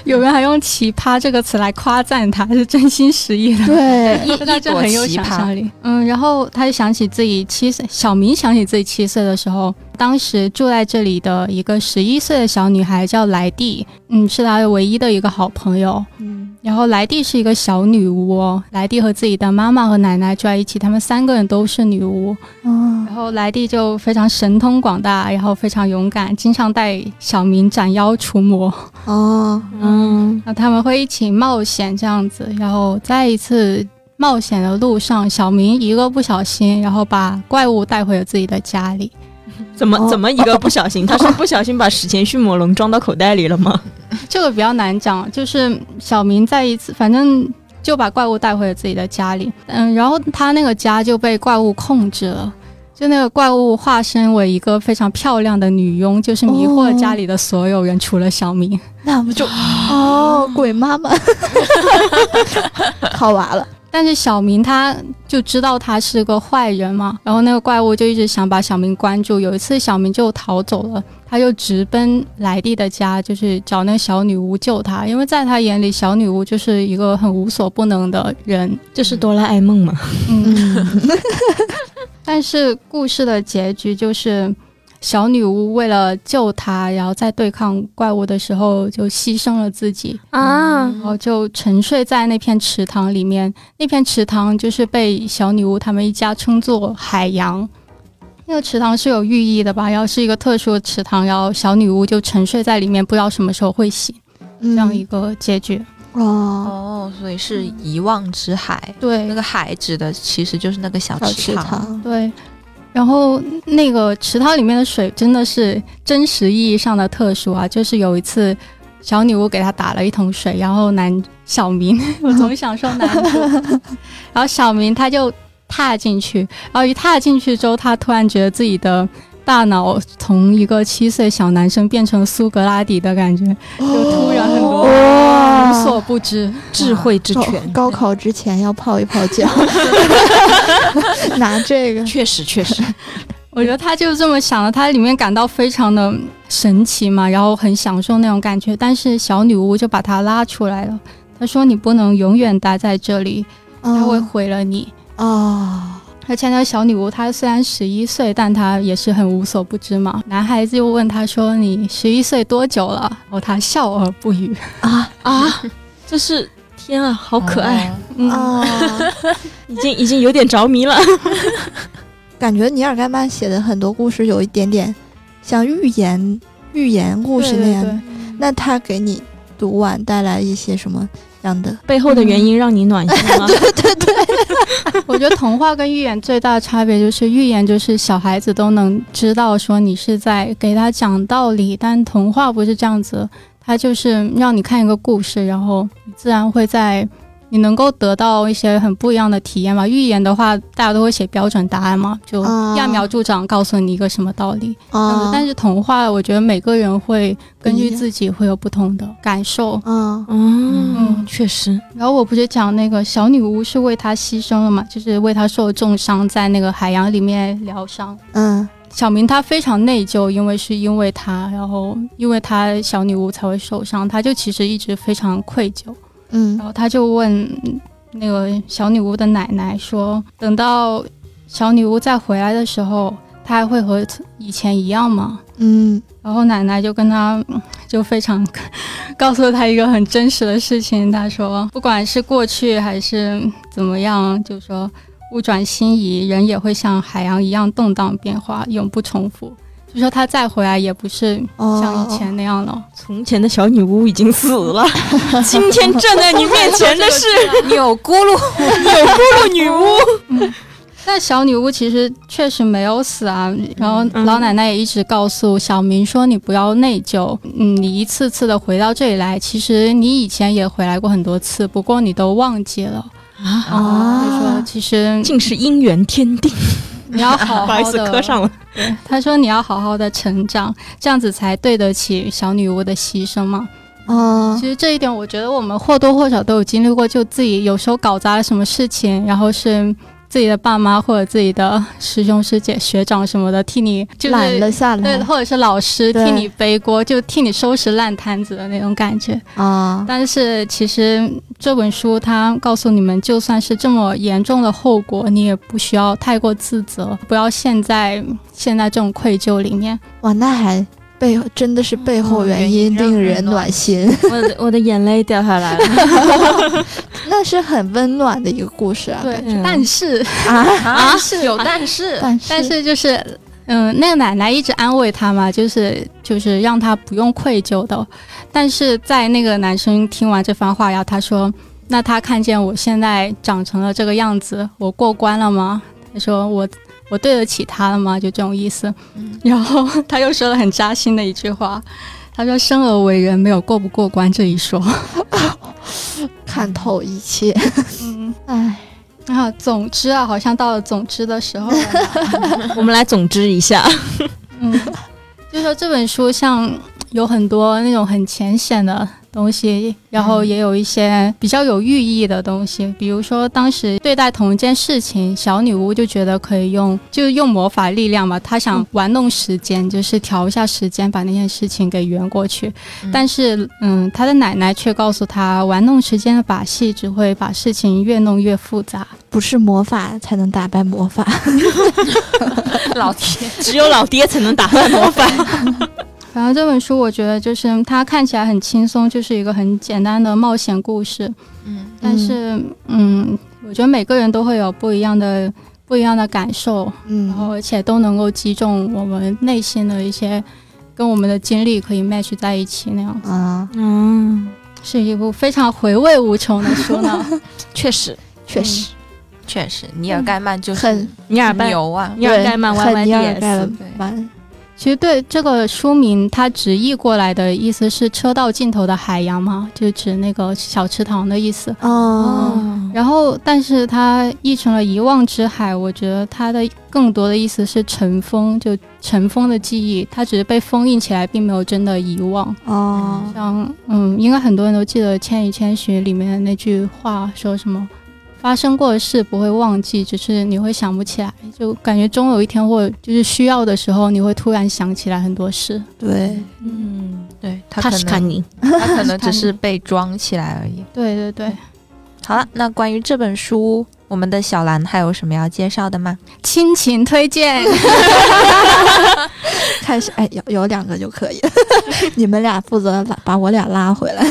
Speaker 4: 有人还用“奇葩”这个词来夸赞他，是真心实意的。
Speaker 2: 对，
Speaker 1: 一
Speaker 4: 他就很有想象力。嗯，然后他就想起自己七岁，小明想起自己七岁的时候，当时住在这里的一个十一岁的小女孩叫莱蒂，嗯，是她唯一的一个好朋友。
Speaker 2: 嗯
Speaker 4: 然后莱蒂是一个小女巫哦，莱蒂和自己的妈妈和奶奶住在一起，她们三个人都是女巫。
Speaker 2: 哦
Speaker 4: 然后莱蒂就非常神通广大，然后非常勇敢，经常带小明斩妖除魔。
Speaker 2: 哦，
Speaker 3: 嗯，
Speaker 4: 那他们会一起冒险这样子，然后在一次冒险的路上，小明一个不小心，然后把怪物带回了自己的家里。
Speaker 2: 哦
Speaker 3: 怎么怎么一个不小心？他是不小心把史前迅猛龙装到口袋里了吗？[LAUGHS]
Speaker 4: 这个比较难讲，就是小明在一次，反正就把怪物带回了自己的家里，嗯，然后他那个家就被怪物控制了。就那个怪物化身为一个非常漂亮的女佣，就是迷惑了家里的所有人，除了小明。
Speaker 2: 那不就哦，鬼妈妈，[LAUGHS] 好娃了。
Speaker 4: 但是小明他就知道他是个坏人嘛，然后那个怪物就一直想把小明关住。有一次小明就逃走了，他就直奔莱蒂的家，就是找那个小女巫救他，因为在他眼里小女巫就是一个很无所不能的人。
Speaker 3: 就是 [LAUGHS] 哆啦 A 梦吗？
Speaker 4: 嗯，
Speaker 2: 嗯 [LAUGHS]
Speaker 4: 但是故事的结局就是。小女巫为了救他，然后在对抗怪物的时候就牺牲了自己，
Speaker 3: 啊，
Speaker 4: 然后就沉睡在那片池塘里面。那片池塘就是被小女巫他们一家称作海洋。那个池塘是有寓意的吧？然后是一个特殊的池塘，然后小女巫就沉睡在里面，不知道什么时候会醒。这样一个结局。
Speaker 2: 哦，
Speaker 1: 哦，所以是遗忘之海。
Speaker 4: 对
Speaker 1: 那个海指的其实就是那个小
Speaker 2: 池。
Speaker 1: 塘，
Speaker 4: 对，然后那个池塘里面的水真的是真实意义上的特殊啊！就是有一次，小女巫给他打了一桶水，然后男小明，[LAUGHS] 我总想说男主，[LAUGHS] 然后小明他就踏进去，然后一踏进去之后，他突然觉得自己的。大脑从一个七岁小男生变成苏格拉底的感觉，就突然很多
Speaker 2: 哇
Speaker 4: 无所不知。
Speaker 3: 智慧之泉，
Speaker 2: 高考之前要泡一泡脚，[LAUGHS] 拿这个，
Speaker 3: 确实确实，[LAUGHS]
Speaker 4: 我觉得他就是这么想的，他里面感到非常的神奇嘛，然后很享受那种感觉。但是小女巫就把他拉出来了，他说：“你不能永远待在这里，他会毁了你。
Speaker 2: 哦，
Speaker 4: 而且那个小女巫她虽然十一岁，但她也是很无所不知嘛。男孩子又问她说：“你十一岁多久了？”哦，她笑而不语。
Speaker 2: 啊
Speaker 3: 啊，[LAUGHS] 这是天啊，好可爱，
Speaker 2: 啊！[LAUGHS]
Speaker 3: 已经已经有点着迷了。[LAUGHS]
Speaker 2: 感觉尼尔盖曼写的很多故事有一点点像寓言寓言故事那样。
Speaker 4: 对对对
Speaker 2: 那他给你读完带来一些什么样的？
Speaker 3: 背后的原因让你暖心吗？[LAUGHS]
Speaker 4: 对对对 [LAUGHS] 我觉得童话跟寓言最大的差别就是，寓言就是小孩子都能知道说你是在给他讲道理，但童话不是这样子，它就是让你看一个故事，然后你自然会在你能够得到一些很不一样的体验吧。预言的话，大家都会写标准答案嘛，就
Speaker 2: 啊
Speaker 4: 揠苗助长，告诉你一个什么道理。但是童话，我觉得每个人会根据自己会有不同的感受。
Speaker 2: 啊
Speaker 3: 嗯，确实，
Speaker 4: 然后我不是讲那个小女巫是为他牺牲了嘛，就是为他受重伤，在那个海洋里面疗伤。
Speaker 2: 嗯
Speaker 4: 小明他非常内疚，因为是因为他，然后因为他小女巫才会受伤，他就其实一直非常愧疚。
Speaker 2: 嗯
Speaker 4: 然后他就问嗯那个小女巫的奶奶说：“等到小女巫再回来的时候，她还会和以前一样吗？”
Speaker 2: 嗯
Speaker 4: 然后奶奶就跟他嗯就非常告诉他一个很真实的事情，他说不管是过去还是怎么样，就说物转星移，人也会像海洋一样动荡变化，永不重复。就说他再回来也不是
Speaker 2: 哦
Speaker 4: 像以前那样了。
Speaker 3: 从前的小女巫已经死了，[LAUGHS] 今天站在你面前的是
Speaker 1: 钮咕噜，
Speaker 3: 钮咕噜女巫。[LAUGHS]
Speaker 4: 但小女巫其实确实没有死啊，然后
Speaker 3: 嗯
Speaker 4: 老奶奶也一直告诉小明说：“你不要内疚，嗯，你一次次的回到这里来，其实你以前也回来过很多次，不过你都忘记了。”
Speaker 2: 啊
Speaker 4: 他说：“其实
Speaker 3: 竟是姻缘天定，
Speaker 4: 你要好
Speaker 3: 不好意思
Speaker 4: 好的，
Speaker 3: 磕上了。
Speaker 4: 对，[LAUGHS] 他说你要好好的成长，这样子才对得起小女巫的牺牲嘛。
Speaker 2: 哦
Speaker 4: 其实这一点，我觉得我们或多或少都有经历过，就自己有时候搞砸了什么事情，然后是自己的爸妈或者自己的师兄师姐、学长什么的替你就是
Speaker 2: 揽了下
Speaker 4: 对，或者是老师替你背锅，就替你收拾烂摊子的那种感觉。
Speaker 2: 啊
Speaker 4: 但是其实这本书它告诉你们，就算是这么严重的后果，你也不需要太过自责，不要陷在陷在这种愧疚里面。
Speaker 2: 哇，那还背后真的是背后原因令人暖心，[LAUGHS]
Speaker 3: 我的我的眼泪掉下来了。[LAUGHS]
Speaker 2: 那是很温暖的一个故事啊。
Speaker 4: 对
Speaker 3: 嗯，
Speaker 4: 但是
Speaker 2: 啊，[LAUGHS]
Speaker 1: 啊，是有但是，
Speaker 2: 但是
Speaker 4: 但是就是。嗯，那个奶奶一直安慰他嘛，就是就是让他不用愧疚的。但是在那个男生听完这番话，然后他说：“那他看见我现在长成了这个样子，我过关了吗？”他说：“我我对得起他了吗？”就这种意思。然后他又说了很扎心的一句话，他说：“生而为人，没有过不过关这一说。[LAUGHS]
Speaker 2: 看透一切，”
Speaker 4: 嗯，[LAUGHS]
Speaker 2: 哎，
Speaker 4: 啊，总之啊，好像到了总之的时候了。[LAUGHS]
Speaker 3: 我们来总之一下，
Speaker 4: 嗯，就说这本书像有很多那种很浅显的东西，然后也有一些比较有寓意的东西，比如说当时对待同一件事情，小女巫就觉得可以用，就用魔法力量嘛，她想玩弄时间，就是调一下时间，把那件事情给圆过去。
Speaker 1: 嗯
Speaker 4: 但是，嗯，她的奶奶却告诉她，玩弄时间的把戏只会把事情越弄越复杂。
Speaker 2: 不是魔法才能打败魔法，[LAUGHS] [LAUGHS]
Speaker 1: 老爹，
Speaker 3: 只有老爹才能打败魔法。
Speaker 4: 反正这本书我觉得就是它看起来很轻松，就是一个很简单的冒险故事。
Speaker 1: 嗯
Speaker 4: 但是，嗯，我觉得每个人都会有不一样的不一样的感受，然后
Speaker 2: 嗯
Speaker 4: 而且都能够击中我们内心的一些跟我们的经历可以 match 在一起那样子，
Speaker 2: 啊，
Speaker 3: 嗯，
Speaker 4: 是一部非常回味无穷的书呢。[LAUGHS]
Speaker 1: 确实，
Speaker 2: 确实
Speaker 1: 确实，尼尔盖曼就是
Speaker 2: 很
Speaker 3: 尼尔盖
Speaker 1: 牛啊！
Speaker 3: 尼尔盖曼
Speaker 2: 对很尼尔盖
Speaker 3: YYDS，
Speaker 2: 曼，
Speaker 4: 其实对这个书名，它直译过来的意思是“车道尽头的海洋”嘛，就指那个小池塘的意思。
Speaker 2: 哦，
Speaker 4: 然后，但是它译成了“遗忘之海”，我觉得它的更多的意思是尘封，就尘封的记忆，它只是被封印起来，并没有真的遗忘。
Speaker 2: 哦，
Speaker 4: 像，嗯，应该很多人都记得《千与千寻》里面的那句话，说什么“发生过的事不会忘记，只是你会想不起来”，就感觉终有一天，或者就是需要的时候，你会突然想起来很多事。
Speaker 2: 对，
Speaker 3: 嗯，
Speaker 1: 对他
Speaker 3: 他
Speaker 1: 可能
Speaker 3: 看你，
Speaker 1: 他可能只是被装起来而已。[LAUGHS]
Speaker 4: 对对对，
Speaker 1: 好了，那关于这本书，我们的小兰还有什么要介绍的吗？
Speaker 4: 亲情推荐。[LAUGHS]
Speaker 2: 开始哎，有有两个就可以，[LAUGHS] 你们俩负责把把我俩拉回来。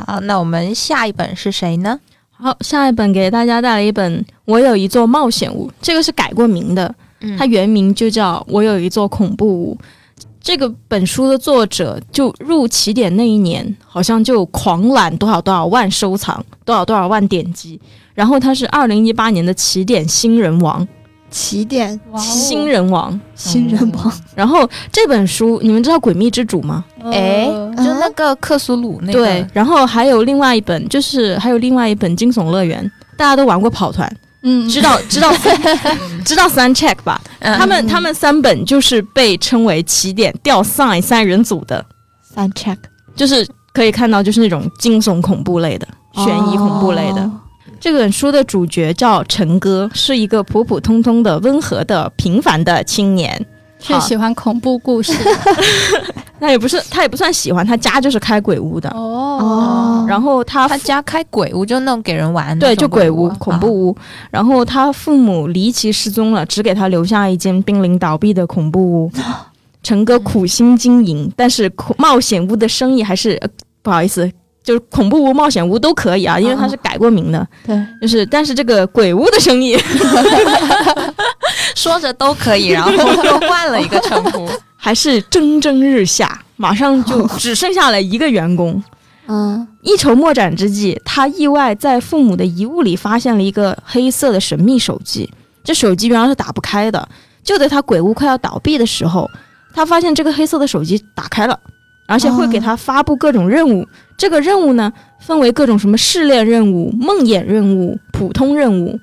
Speaker 1: 好，那我们下一本是谁呢？
Speaker 3: 好，下一本给大家带来一本《我有一座冒险屋》，这个是改过名的，
Speaker 1: 嗯
Speaker 3: 它原名就叫《我有一座恐怖屋》。这个本书的作者就入起点那一年，好像就狂揽多少多少万收藏，多少多少万点击。然后他是二零一八年的起点新人王，
Speaker 2: 起点
Speaker 4: 哦。
Speaker 3: 新人王。
Speaker 2: 新人王，
Speaker 3: 然后这本书你们知道《诡秘之主》吗？
Speaker 1: 哎
Speaker 4: 呃
Speaker 1: 就那个克苏鲁那个，
Speaker 3: 对，然后还有另外一本，就是还有另外一本《惊悚乐园》，大家都玩过跑团，
Speaker 4: 嗯，
Speaker 3: 知道知道 [LAUGHS] 知道三 check 吧？
Speaker 1: 嗯。
Speaker 3: 他们他们三本就是被称为起点掉 sign 三人组的，
Speaker 2: 三 check
Speaker 3: 就是可以看到就是那种惊悚恐怖类的、悬疑恐怖类的。
Speaker 2: 哦
Speaker 3: 这本书的主角叫陈哥，是一个普普通通的、温和的、平凡的青年。
Speaker 4: 是喜欢恐怖故事 [LAUGHS]
Speaker 3: 那也不是，他也不算喜欢，他家就是开鬼屋的。
Speaker 4: 哦。
Speaker 3: 然后他
Speaker 1: 他家开鬼屋，就那种给人玩的
Speaker 3: 对，就鬼屋
Speaker 1: 啊、
Speaker 3: 恐怖屋。然后他父母离奇失踪了，只给他留下一间濒临倒闭的恐怖屋。[GASPS] 陈哥苦心经营，但是恐冒险屋的生意还是、呃不好意思，就是恐怖屋、冒险屋都可以啊，因为他是改过名的。
Speaker 2: 对，
Speaker 3: 就是，但是这个鬼屋的生意 [LAUGHS]
Speaker 1: 说着都可以，然后又换了一个称呼。[LAUGHS]
Speaker 3: 还是蒸蒸日下，马上就 [LAUGHS] 只剩下了一个员工。
Speaker 2: 嗯，
Speaker 3: 一筹莫展之际，他意外在父母的遗物里发现了一个黑色的神秘手机。这手机原来是打不开的，就在他鬼屋快要倒闭的时候，他发现这个黑色的手机打开了，而且会给他发布各种任务。这个任务呢，分为各种什么试炼任务、梦魇任务、普通任务。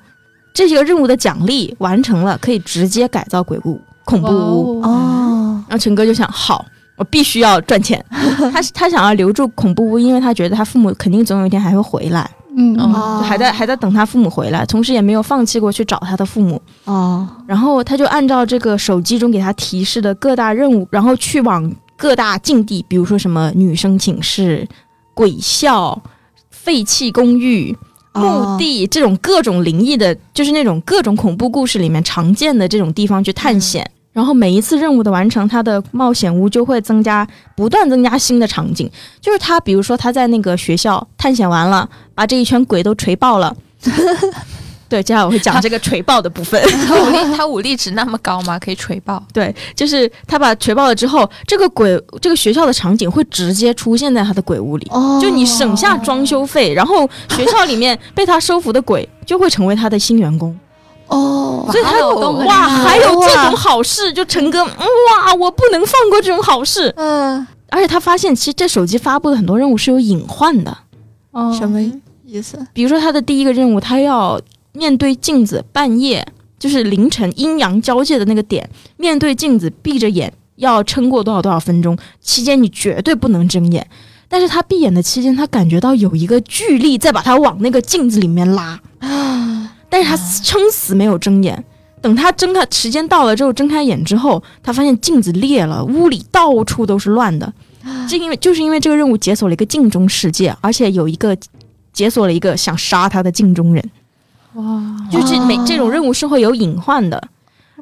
Speaker 3: 这些个任务的奖励完成了，可以直接改造鬼屋、恐怖屋。
Speaker 4: 哦
Speaker 2: 哦，
Speaker 3: 然后陈哥就想，好，我必须要赚钱。他他想要留住恐怖屋，因为他觉得他父母肯定总有一天还会回来，
Speaker 4: 嗯
Speaker 1: 哦
Speaker 3: 就还在还在等他父母回来，同时也没有放弃过去找他的父母。
Speaker 2: 哦，
Speaker 3: 然后他就按照这个手机中给他提示的各大任务，然后去往各大禁地，比如说什么女生寝室、鬼校、废弃公寓、墓地这种各种灵异的，就是那种各种恐怖故事里面常见的这种地方去探险。然后每一次任务的完成，他的冒险屋就会增加，不断增加新的场景。就是他，比如说他在那个学校探险完了，把这一圈鬼都锤爆了。[LAUGHS] 对，接下来我会讲这个锤爆的部分。[LAUGHS]
Speaker 1: 他武力他武力值那么高吗？可以锤爆？
Speaker 3: 对，就是他把锤爆了之后，这个鬼这个学校的场景会直接出现在他的鬼屋里。
Speaker 2: 哦，
Speaker 3: 就你省下装修费，然后学校里面被他收服的鬼就会成为他的新员工，
Speaker 2: 哦，
Speaker 3: 所以他
Speaker 1: 哇哦
Speaker 3: 哇，还有这种好事，就陈哥，嗯哇，我不能放过这种好事。
Speaker 2: 嗯，
Speaker 3: 而且他发现，其实这手机发布的很多任务是有隐患的，
Speaker 4: 哦
Speaker 2: 什么意思？
Speaker 3: 比如说他的第一个任务，他要面对镜子，半夜就是凌晨阴阳交界的那个点，面对镜子闭着眼，要撑过多少多少分钟，期间你绝对不能睁眼。但是他闭眼的期间，他感觉到有一个巨力在把他往那个镜子里面拉啊，但是他撑死没有睁眼。等他睁开，时间到了之后，睁开眼之后，他发现镜子裂了，屋里到处都是乱的。这因为就是因为这个任务解锁了一个镜中世界，而且有一个解锁了一个想杀他的镜中人。
Speaker 4: 哇，
Speaker 3: 就是每这种任务是会有隐患的，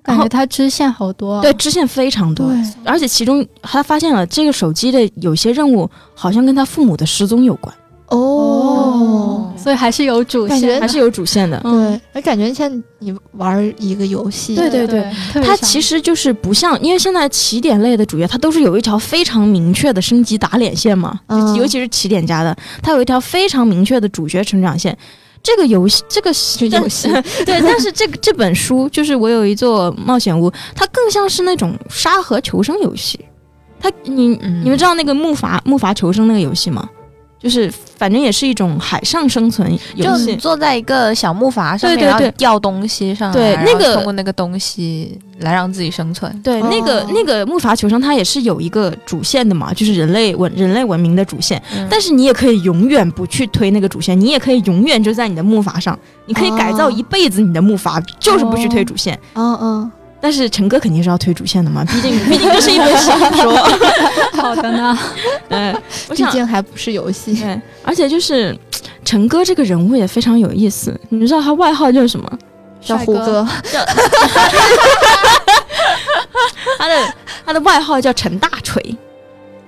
Speaker 4: 感觉它支线好多啊。
Speaker 3: 对，支线非常多，而且其中他发现了这个手机的有些任务好像跟他父母的失踪有关。
Speaker 2: 哦，
Speaker 4: 所以还是有主线，
Speaker 3: 还是有主线的。
Speaker 4: 嗯。
Speaker 2: 对，那感觉像你玩一个游戏，
Speaker 3: 对对对，它其实就是不像，因为现在起点类的主页，它都是有一条非常明确的升级打脸线嘛，
Speaker 2: 嗯。
Speaker 3: 尤其是起点家的，它有一条非常明确的主角成长线。这个游戏，这个
Speaker 2: 游戏 [LAUGHS]
Speaker 3: 对，但是这个这本书就是我有一座冒险屋，它更像是那种沙盒求生游戏。它你
Speaker 1: 嗯
Speaker 3: 你们知道那个木筏木筏求生那个游戏吗？就是反正也是一种海上生存游
Speaker 1: 就你。坐在一个小木筏上面，
Speaker 3: 对对对
Speaker 1: 然后吊东西上来，然后
Speaker 3: 对那个
Speaker 1: 通过那个东西来让自己生存。
Speaker 3: 对，那个
Speaker 2: 哦
Speaker 3: 那个木筏求生，它也是有一个主线的嘛，就是人类文人类文明的主线。
Speaker 1: 嗯
Speaker 3: 但是你也可以永远不去推那个主线，你也可以永远就在你的木筏上，你可以改造
Speaker 2: 哦
Speaker 3: 一辈子你的木筏，就是不去推主线。
Speaker 2: 嗯嗯，
Speaker 3: 但是陈哥肯定是要推主线的嘛，[LAUGHS] 毕竟毕竟这是一本小说。[LAUGHS]
Speaker 4: 好的呢。[LAUGHS]
Speaker 3: 对，
Speaker 2: 毕竟还不是游戏，
Speaker 3: 对，而且就是陈哥这个人物也非常有意思，你知道他外号叫什么？
Speaker 2: 叫胡歌，
Speaker 3: 他的他的外号叫陈大锤，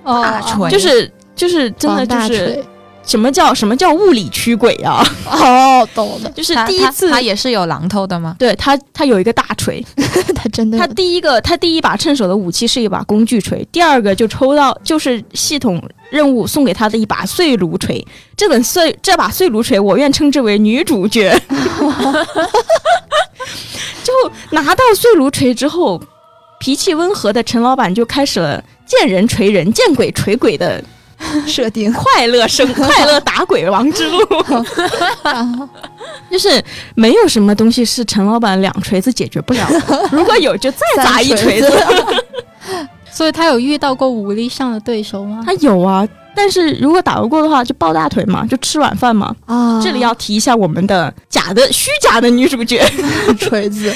Speaker 4: 哦。
Speaker 1: 大锤。
Speaker 3: 就是就是真的就是什么叫什么叫物理驱鬼啊？
Speaker 2: 哦，懂了，[LAUGHS]
Speaker 3: 就是第一次
Speaker 1: 他也是有榔头的吗？
Speaker 3: 对他他有一个大锤，[LAUGHS]
Speaker 2: 他真的
Speaker 3: 他第一个他第一把趁手的武器是一把工具锤，第二个就抽到就是系统任务送给他的一把碎炉锤。这本碎这把碎炉锤，我愿称之为女主角。[LAUGHS] 就拿到碎炉锤之后，脾气温和的陈老板就开始了见人锤人、见鬼锤鬼的
Speaker 2: 设定，
Speaker 3: 快乐生 [LAUGHS] 快乐打鬼王之路。[LAUGHS] 就是没有什么东西是陈老板两锤子解决不了的，[LAUGHS] 如果有就再砸一锤子。
Speaker 4: 所以他有遇到过武力上的对手吗？
Speaker 3: 他有啊，但是如果打不过的话，就抱大腿嘛，就吃软饭嘛。
Speaker 2: 啊，
Speaker 3: 这里要提一下我们的假的、虚假的女主角，
Speaker 2: 锤子，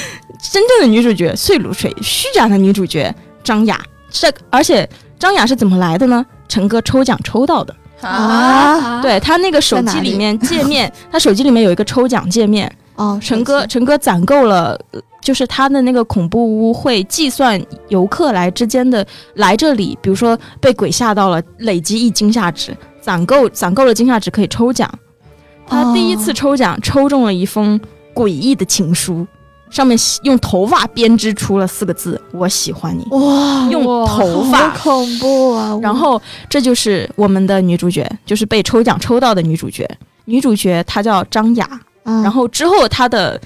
Speaker 3: 真正的女主角碎炉锤，虚假的女主角张雅。这而且张雅是怎么来的呢？陈哥抽奖抽到的。
Speaker 2: 啊？
Speaker 3: 对他那个手机里面界面，[LAUGHS] 他手机里面有一个抽奖界面，
Speaker 2: 哦，
Speaker 3: 陈哥，陈哥攒够了，呃就是他的那个恐怖屋会计算游客来之间的来这里，比如说被鬼吓到了，累积一惊吓值，攒够攒够了惊吓值可以抽奖。他第一次抽奖抽中了一封诡异的情书，上面用头发编织出了四个字：“我喜欢你。”
Speaker 2: 哇，
Speaker 3: 用头发。
Speaker 2: 好恐怖啊！
Speaker 3: 然后这就是我们的女主角，就是被抽奖抽到的女主角。女主角她叫张雅，
Speaker 2: 嗯，
Speaker 3: 然后之后她的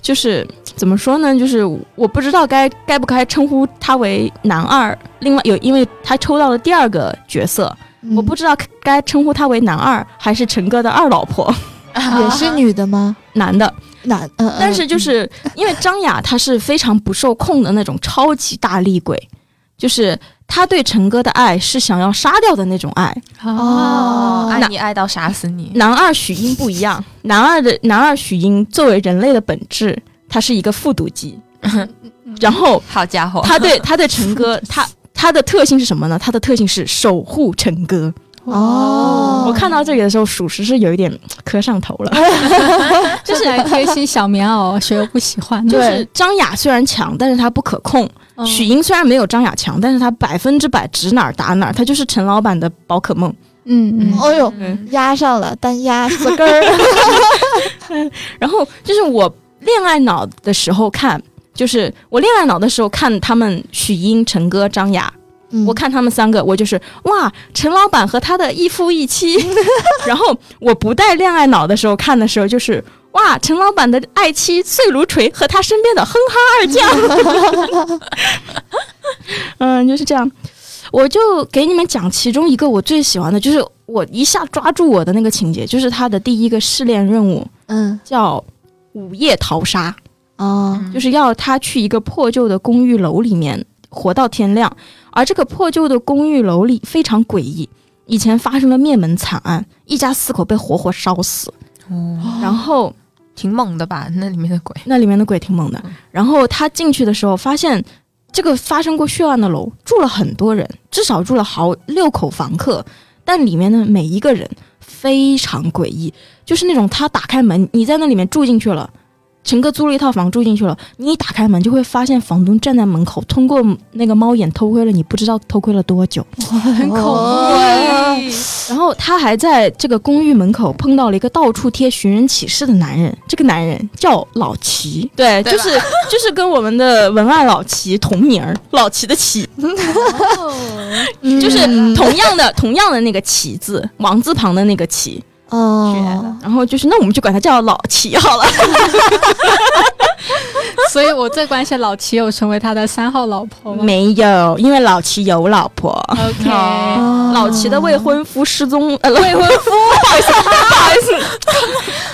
Speaker 3: 就是怎么说呢？就是我不知道该该不该称呼她为男二。另外有，因为她抽到了第二个角色，
Speaker 2: 嗯
Speaker 3: 我不知道该称呼她为男二还是陈哥的二老婆，
Speaker 2: 也是女的吗？[LAUGHS]
Speaker 3: 男的。
Speaker 2: 男，嗯，嗯
Speaker 3: 但是就是因为张雅她是非常不受控的那种超级大厉鬼，就是她对陈哥的爱是想要杀掉的那种爱。
Speaker 2: 哦
Speaker 1: 爱你爱到杀死你。
Speaker 3: 男二许英不一样，男二的男二许英作为人类的本质，他是一个复读机。然后
Speaker 1: 好家伙，
Speaker 3: 他对 [LAUGHS] 他对陈哥，他他的特性是什么呢？他的特性是守护陈哥。
Speaker 2: 哦。
Speaker 3: 我看到这里的时候，属实是有一点磕上头了。[LAUGHS]
Speaker 4: 就是来贴心小棉袄，谁又不喜欢呢？
Speaker 3: 就是张雅虽然强，但是她不可控；
Speaker 4: 嗯。
Speaker 3: 许英虽然没有张雅强，但是她百分之百指哪儿打哪儿，她就是陈老板的宝可梦。
Speaker 4: 嗯嗯，
Speaker 2: 哦呦，
Speaker 3: 嗯
Speaker 2: 压上了，单压死根儿，[LAUGHS]
Speaker 3: 然后就是我恋爱脑的时候看，就是我恋爱脑的时候看他们许英、陈哥、张雅，
Speaker 2: 嗯
Speaker 3: 我看他们三个，我就是哇，陈老板和他的一夫一妻。[LAUGHS] 然后我不带恋爱脑的时候看的时候，就是哇，陈老板的爱妻碎炉锤和他身边的哼哈二将。[LAUGHS] 嗯，就是这样。我就给你们讲其中一个我最喜欢的，就是我一下抓住我的那个情节，就是他的第一个试炼任务
Speaker 2: 嗯，
Speaker 3: 叫午夜逃杀。
Speaker 2: 哦，
Speaker 3: 就是要他去一个破旧的公寓楼里面活到天亮，而这个破旧的公寓楼里非常诡异，以前发生了灭门惨案，一家四口被活活烧死，
Speaker 1: 哦，
Speaker 3: 然后
Speaker 1: 挺猛的吧？那里面的鬼，
Speaker 3: 那里面的鬼挺猛的，然后他进去的时候发现。这个发生过血案的楼住了很多人，至少住了好六口房客，但里面的每一个人非常诡异，就是那种他打开门，你在那里面住进去了，陈哥租了一套房住进去了，你一打开门就会发现房东站在门口，通过那个猫眼偷窥了你不知道偷窥了多久。
Speaker 4: 很恐怖。
Speaker 2: 哦
Speaker 3: 然后他还在这个公寓门口碰到了一个到处贴寻人启事的男人，这个男人叫老齐，对，
Speaker 1: 对
Speaker 3: 就是 [LAUGHS] 就是跟我们的文案老齐同名儿，老齐的齐，[LAUGHS] 就是同样的同样的那个齐字，王字旁的那个齐，
Speaker 2: 哦，
Speaker 3: 然后就是那我们就管他叫老齐好了。[LAUGHS]
Speaker 4: 所以我最关心老齐有成为他的三号老婆吗？
Speaker 3: 没有，因为老齐有老婆。
Speaker 4: ？OK，
Speaker 2: 哦。
Speaker 3: 老齐的未婚夫失踪，呃，未婚夫，[LAUGHS] 不好意思，不好意思，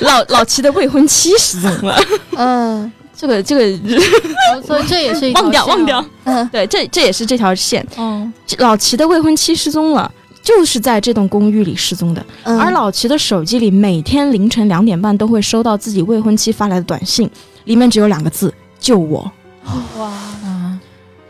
Speaker 3: 老老齐的未婚妻失踪了。
Speaker 2: 嗯。
Speaker 3: 这个这个。
Speaker 4: 哦所以这也是一条
Speaker 3: 忘掉
Speaker 4: 线
Speaker 3: 忘掉，
Speaker 2: 嗯。
Speaker 3: 对，这这也是这条线。
Speaker 4: 嗯，
Speaker 3: 老齐的未婚妻失踪了，就是在这栋公寓里失踪的。
Speaker 2: 嗯，
Speaker 3: 而老齐的手机里每天凌晨两点半都会收到自己未婚妻发来的短信，里面只有两个字：救我。
Speaker 4: 哇，
Speaker 1: 嗯，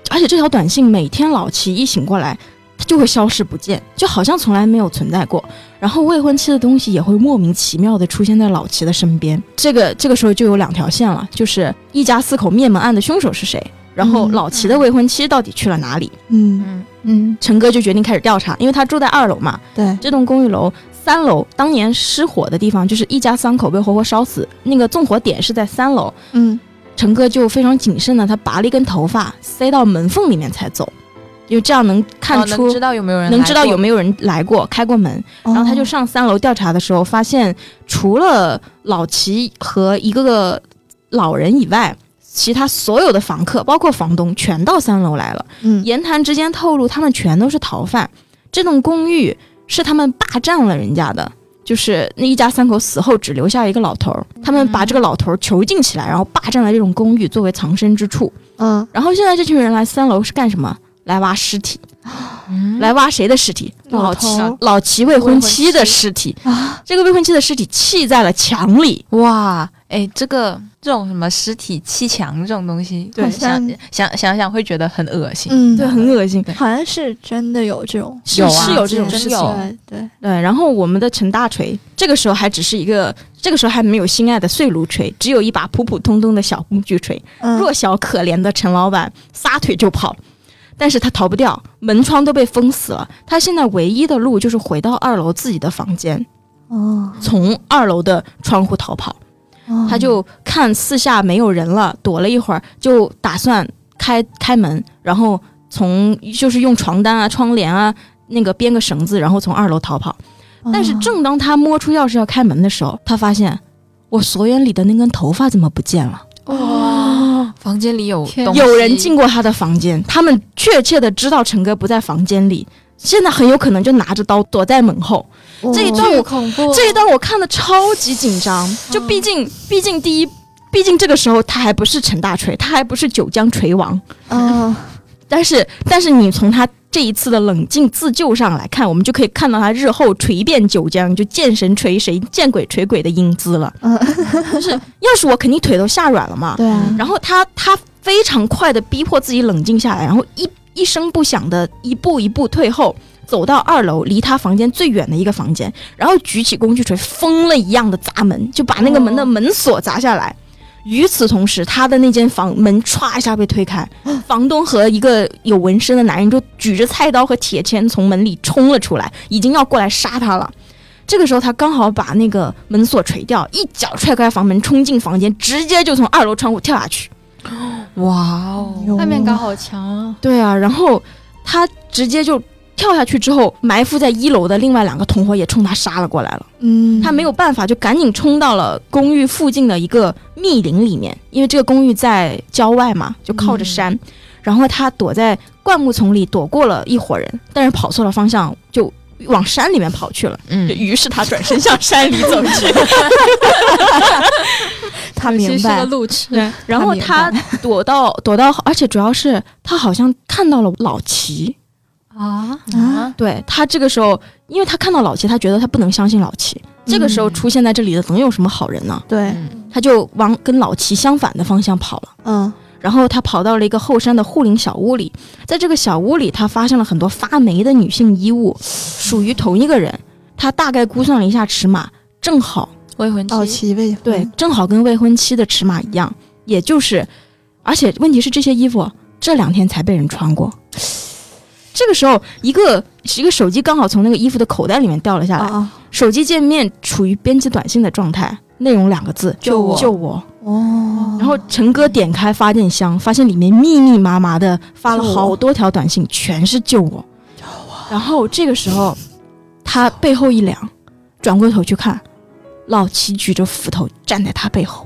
Speaker 3: 而且这条短信每天老齐一醒过来，他就会消失不见，就好像从来没有存在过。然后未婚妻的东西也会莫名其妙的出现在老齐的身边。这个这个时候就有两条线了，就是一家四口灭门案的凶手是谁，然后
Speaker 2: 嗯
Speaker 3: 老齐的未婚妻到底去了哪里？
Speaker 2: 嗯。
Speaker 1: 嗯。
Speaker 4: 嗯
Speaker 3: 陈哥就决定开始调查，因为他住在二楼嘛，
Speaker 2: 对，
Speaker 3: 这栋公寓楼三楼当年失火的地方，就是一家三口被活活烧死，那个纵火点是在三楼。
Speaker 2: 嗯。
Speaker 3: 陈哥就非常谨慎的，他拔了一根头发塞到门缝里面才走，因为这样能看出、
Speaker 1: 哦能知道有没有人
Speaker 3: 能知道有
Speaker 1: 没
Speaker 3: 没有人来过开过门。
Speaker 2: 然
Speaker 3: 然后他就上三楼调查的时候，发现除了老齐和一个个老人以外，其他所有的房客，包括房东，全到三楼来了。
Speaker 2: 嗯
Speaker 3: 言谈之间透露，他们全都是逃犯。这栋公寓是他们霸占了人家的，就是那一家三口死后只留下一个老头儿，他们把这个老头儿囚禁起来，然后霸占了这种公寓作为藏身之处。
Speaker 2: 嗯
Speaker 3: 然后现在这群人来三楼是干什么？来挖尸体，
Speaker 1: 嗯
Speaker 3: 来挖谁的尸体？
Speaker 2: 老
Speaker 3: 老齐老齐未婚妻的尸体。
Speaker 2: 啊，
Speaker 3: 这个未婚妻的尸体砌在了墙里，
Speaker 1: 哇，哎，这个这种什么尸体砌墙这种东西，
Speaker 3: 对
Speaker 1: 想想想想会觉得很恶心。
Speaker 2: 嗯，
Speaker 3: 对，很恶心。
Speaker 2: 好像是真的有这种，
Speaker 3: 是
Speaker 1: 有啊
Speaker 3: 是有这种事情，
Speaker 2: 对对，
Speaker 3: 对，然后我们的陈大锤这个时候还只是一个，这个时候还没有心爱的碎炉锤，只有一把普普通通的小工具锤。
Speaker 2: 嗯
Speaker 3: 弱小可怜的陈老板撒腿就跑，但是他逃不掉，门窗都被封死了。他现在唯一的路就是回到二楼自己的房间，
Speaker 2: 哦，
Speaker 3: 从二楼的窗户逃跑。
Speaker 2: 哦
Speaker 3: 他就看四下没有人了，躲了一会儿，就打算开开门，然后从就是用床单啊、窗帘啊那个编个绳子，然后从二楼逃跑。但是正当他摸出钥匙要开门的时候，他发现我锁眼里的那根头发怎么不见了？
Speaker 1: 哇，房间里有
Speaker 4: 天
Speaker 1: 东西
Speaker 3: 有人进过他的房间，他们确切的知道陈哥不在房间里，现在很有可能就拿着刀躲在门后。这一段我
Speaker 4: 恐怖，
Speaker 3: 这一段我看的超级紧张，就毕竟毕竟第一，毕竟这个时候他还不是陈大锤，他还不是九江锤王，
Speaker 2: 嗯
Speaker 3: 但是但是你从他这一次的冷静自救上来看，我们就可以看到他日后锤遍九江，就见神锤神，见鬼锤鬼的英姿了。
Speaker 2: 嗯，
Speaker 3: 就是要是我肯定腿都吓软了嘛。
Speaker 2: 对啊，
Speaker 3: 然后他他非常快的逼迫自己冷静下来，然后一一声不响的一步一步退后，走到二楼离他房间最远的一个房间，然后举起工具锤疯了一样的砸门，就把那个门的门锁砸下来。与此同时，他的那间房门歘一下被推开，房东和一个有纹身的男人就举着菜刀和铁钎从门里冲了出来，已经要过来杀他了。这个时候，他刚好把那个门锁锤掉，一脚踹开房门，冲进房间，直接就从二楼窗户跳下去。
Speaker 1: 哇哦，
Speaker 4: 画面感好强啊！
Speaker 3: 对啊，然后他直接就跳下去之后，埋伏在一楼的另外两个同伙也冲他杀了过来了。
Speaker 2: 嗯，
Speaker 3: 他没有办法，就赶紧冲到了公寓附近的一个密林里面，因为这个公寓在郊外嘛，就靠着山。然后他躲在灌木丛里躲过了一伙人，但是跑错了方向，就往山里面跑去了。
Speaker 1: 嗯，
Speaker 3: 于是他转身向山里走去。[LAUGHS]
Speaker 2: 他明白，
Speaker 4: 路痴，
Speaker 3: 对，然后他躲到躲到，而且主要是他好像看到了老齐。
Speaker 4: 啊，
Speaker 2: 啊，
Speaker 3: 对他这个时候，因为他看到老齐，他觉得他不能相信老齐。这个时候出现在这里的能有什么好人呢？
Speaker 2: 对，
Speaker 1: 嗯
Speaker 3: 他就往跟老齐相反的方向跑了。
Speaker 2: 嗯
Speaker 3: 然后他跑到了一个后山的护林小屋里，在这个小屋里，他发现了很多发霉的女性衣物，属于同一个人。他大概估算了一下尺码，正好
Speaker 1: 未婚妻
Speaker 2: 老齐未婚
Speaker 3: 对，正好跟未婚妻的尺码一样，也就是，而且问题是这些衣服这两天才被人穿过。这个时候，一个一个手机刚好从那个衣服的口袋里面掉了下来，
Speaker 2: 啊
Speaker 3: 手机界面处于编辑短信的状态，内容两个字：
Speaker 1: 救我
Speaker 3: 救我！
Speaker 2: 哦，
Speaker 3: 然后陈哥点开发电箱，发现里面密密麻麻的发了好多条短信，全是救我！救我！然后这个时候，他背后一凉，转过头去看，老齐举着斧头站在他背后。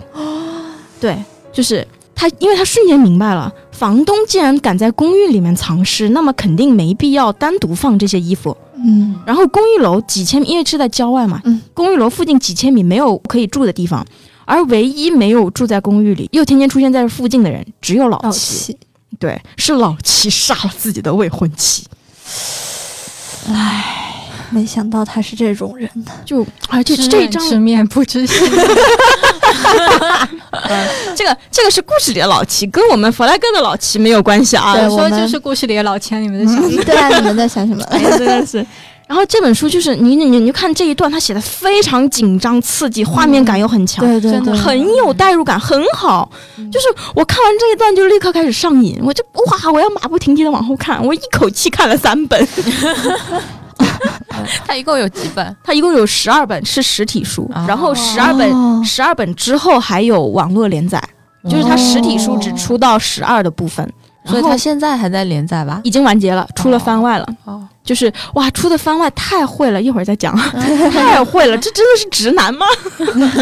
Speaker 3: 对，就是他，因为他瞬间明白了，房东既然敢在公寓里面藏尸，那么肯定没必要单独放这些衣服。
Speaker 2: 嗯
Speaker 3: 然后公寓楼几千米，因为是在郊外嘛，
Speaker 2: 嗯
Speaker 3: 公寓楼附近几千米没有可以住的地方，而唯一没有住在公寓里又天天出现在这附近的人，只有老
Speaker 2: 老
Speaker 3: 齐。
Speaker 2: 齐，
Speaker 3: 对，是老七杀了自己的未婚妻。
Speaker 2: 唉没想到他是这种人呢。
Speaker 3: 就而且
Speaker 4: 知
Speaker 3: 这一张，
Speaker 4: 面不知心。[LAUGHS] [LAUGHS]
Speaker 3: 这个这个是故事里的老齐，跟我们弗莱格的老齐没有关系啊。
Speaker 2: 对我
Speaker 4: 说就是故事里的老千，你们在想什么？
Speaker 2: 对啊，你们在想什么？[LAUGHS] [LAUGHS]
Speaker 3: 真的是。然后这本书就是你你你就看这一段，他写的非常紧张刺激，画面感又很强，
Speaker 2: 对对
Speaker 4: 真的
Speaker 2: 对，
Speaker 3: 很有代入感，很好。就是我看完这一段就立刻开始上瘾，我就哇，我要马不停蹄的往后看，我一口气看了三本。[LAUGHS]
Speaker 1: 它一共有几本？
Speaker 3: 它一共有十二本是实体书，
Speaker 1: 哦。
Speaker 3: 然后十二本
Speaker 2: 哦。
Speaker 3: 十二本之后还有网络连载，就是它实体书只出到十二的部分，
Speaker 1: 所以
Speaker 3: 然后
Speaker 1: 它现在还在连载吧？
Speaker 3: 已经完结了，出了番外了。
Speaker 1: 哦，
Speaker 3: 就是哇，出的番外太会了，一会儿再讲，[LAUGHS] 太会了，这真的是直男吗？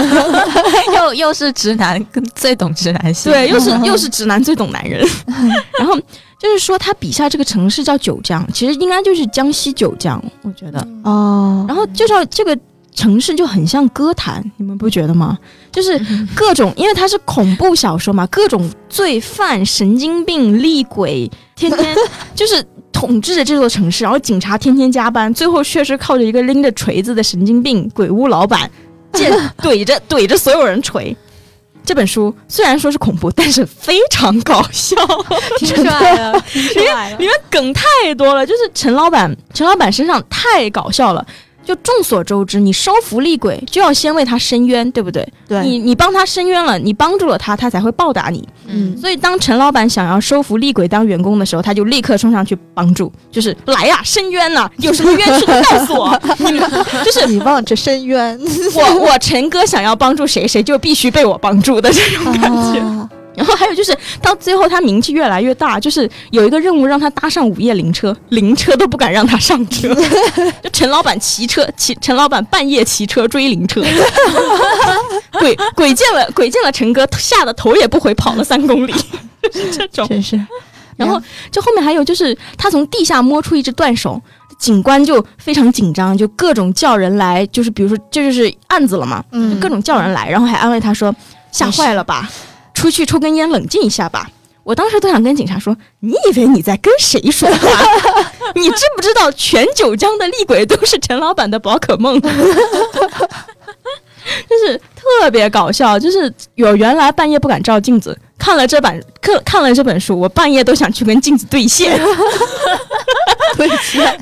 Speaker 3: [LAUGHS]
Speaker 1: 又又是直男，跟最懂直男性。
Speaker 3: 对，又是 [LAUGHS] 又是直男最懂男人。然后就是说他笔下这个城市叫九江，其实应该就是江西九江，我觉得。
Speaker 2: 哦，
Speaker 3: 然后介绍这个城市就很像歌坛，你们不觉得吗？就是各种，因为它是恐怖小说嘛，各种罪犯、神经病、厉鬼，天天 [LAUGHS] 就是统治着这座城市，然后警察天天加班，最后却是靠着一个拎着锤子的神经病鬼屋老板，见怼着怼着所有人锤。这本书虽然说是恐怖，但是非常搞笑。
Speaker 4: 听出来了，听出来了
Speaker 3: 里。面梗太多了，就是陈老板，陈老板身上太搞笑了。就众所周知，你收服厉鬼就要先为他伸冤，对不对？
Speaker 2: 对，
Speaker 3: 你你帮他伸冤了，你帮助了他，他才会报答你。
Speaker 1: 嗯，
Speaker 3: 所以当陈老板想要收服厉鬼当员工的时候，他就立刻冲上去帮助，就是来呀、伸冤呐、有什么冤屈都告诉我。你 [LAUGHS] 们 [LAUGHS] 就是
Speaker 2: 你望着深渊，
Speaker 3: 我我陈哥想要帮助谁，谁就必须被我帮助的这种感觉。
Speaker 2: 哦
Speaker 3: 然后还有就是到最后他名气越来越大，就是有一个任务让他搭上午夜灵车，灵车都不敢让他上车，[LAUGHS] 就陈老板骑车骑陈老板半夜骑车追灵车，[LAUGHS] 鬼鬼见了鬼见了陈哥，吓得头也不回跑了三公里，就是这种。
Speaker 2: 真是。
Speaker 3: 然后就后面还有就是他从地下摸出一只断手，警官就非常紧张，就各种叫人来，就是比如说这就是案子了嘛，就
Speaker 2: 嗯
Speaker 3: 各种叫人来，然后还安慰他说吓坏了吧，出去抽根烟冷静一下吧。我当时都想跟警察说，你以为你在跟谁说话？[LAUGHS] 你知不知道全九江的厉鬼都是陈老板的宝可梦？[LAUGHS] 就是特别搞笑，就是有原来半夜不敢照镜子，看了这本看看了这本书，我半夜都想去跟镜子对线，[LAUGHS]
Speaker 2: 对线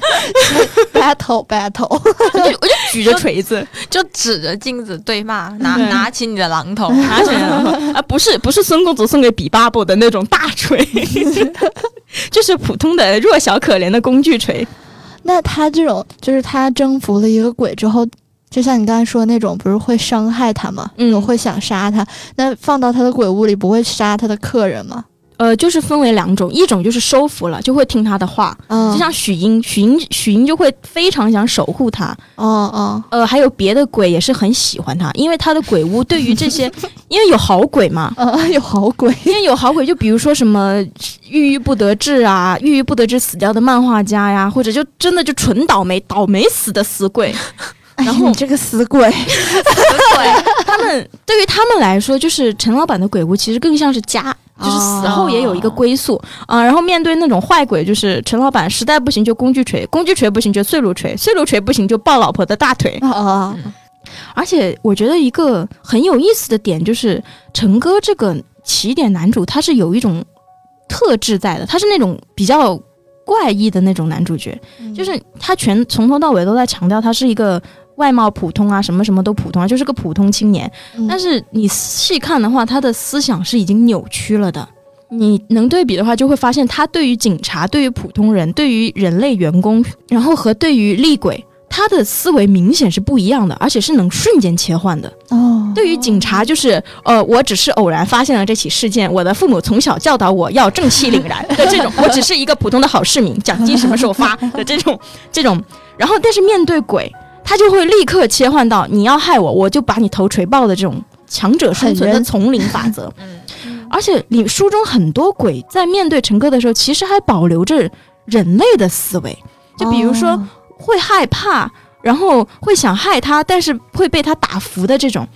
Speaker 2: battle battle，
Speaker 3: 我就我就举着锤子，
Speaker 1: 就指着镜子对骂，拿拿起你的榔头，[LAUGHS]
Speaker 3: 拿起榔头。啊，不是不是孙公子送给比巴布的那种大锤，[LAUGHS] 就是普通的弱小可怜的工具锤。
Speaker 2: 那他这种就是他征服了一个鬼之后，就像你刚才说的那种，不是会伤害他吗？
Speaker 3: 嗯
Speaker 2: 会想杀他。那放到他的鬼屋里，不会杀他的客人吗？
Speaker 3: 呃，就是分为两种，一种就是收服了，就会听他的话，
Speaker 2: 嗯，
Speaker 3: 就像许英，许英许英就会非常想守护他。
Speaker 2: 哦哦，
Speaker 3: 呃，还有别的鬼也是很喜欢他，因为他的鬼屋对于这些，[LAUGHS] 因为有好鬼嘛，
Speaker 2: 呃，有好鬼，
Speaker 3: 因为有好鬼，就比如说什么郁郁不得志啊，郁郁不得志死掉的漫画家呀，或者就真的就纯倒霉倒霉死的死鬼，然后
Speaker 2: 你这个死鬼，死鬼。
Speaker 3: 他们对于他们来说，就是陈老板的鬼屋其实更像是家，就是死后也有一个归宿。啊、然后面对那种坏鬼，就是陈老板实在不行就工具锤，工具锤不行就碎炉锤，碎炉锤不行就抱老婆的大腿。
Speaker 2: 啊啊，
Speaker 3: 而且我觉得一个很有意思的点就是，陈哥这个起点男主他是有一种特质在的，他是那种比较怪异的那种男主角，就是他全从头到尾都在强调他是一个外貌普通啊，什么什么都普通啊，就是个普通青年。
Speaker 2: 嗯
Speaker 3: 但是你细看的话，他的思想是已经扭曲了的。你能对比的话，就会发现他对于警察、对于普通人、对于人类员工，然后和对于厉鬼，他的思维明显是不一样的，而且是能瞬间切换的。
Speaker 2: 哦，
Speaker 3: 对于警察，就是呃，我只是偶然发现了这起事件，我的父母从小教导我要正气凛然的这种，[LAUGHS] 我只是一个普通的好市民，奖金什么时候发的这种这种。然后，但是面对鬼，他就会立刻切换到你要害我，我就把你头锤爆的这种强者生存的丛林法则。[LAUGHS]
Speaker 1: 嗯
Speaker 3: 而且你书中很多鬼在面对陈哥的时候，其实还保留着人类的思维，就比如说
Speaker 2: 哦
Speaker 3: 会害怕，然后会想害他，但是会被他打服的这种。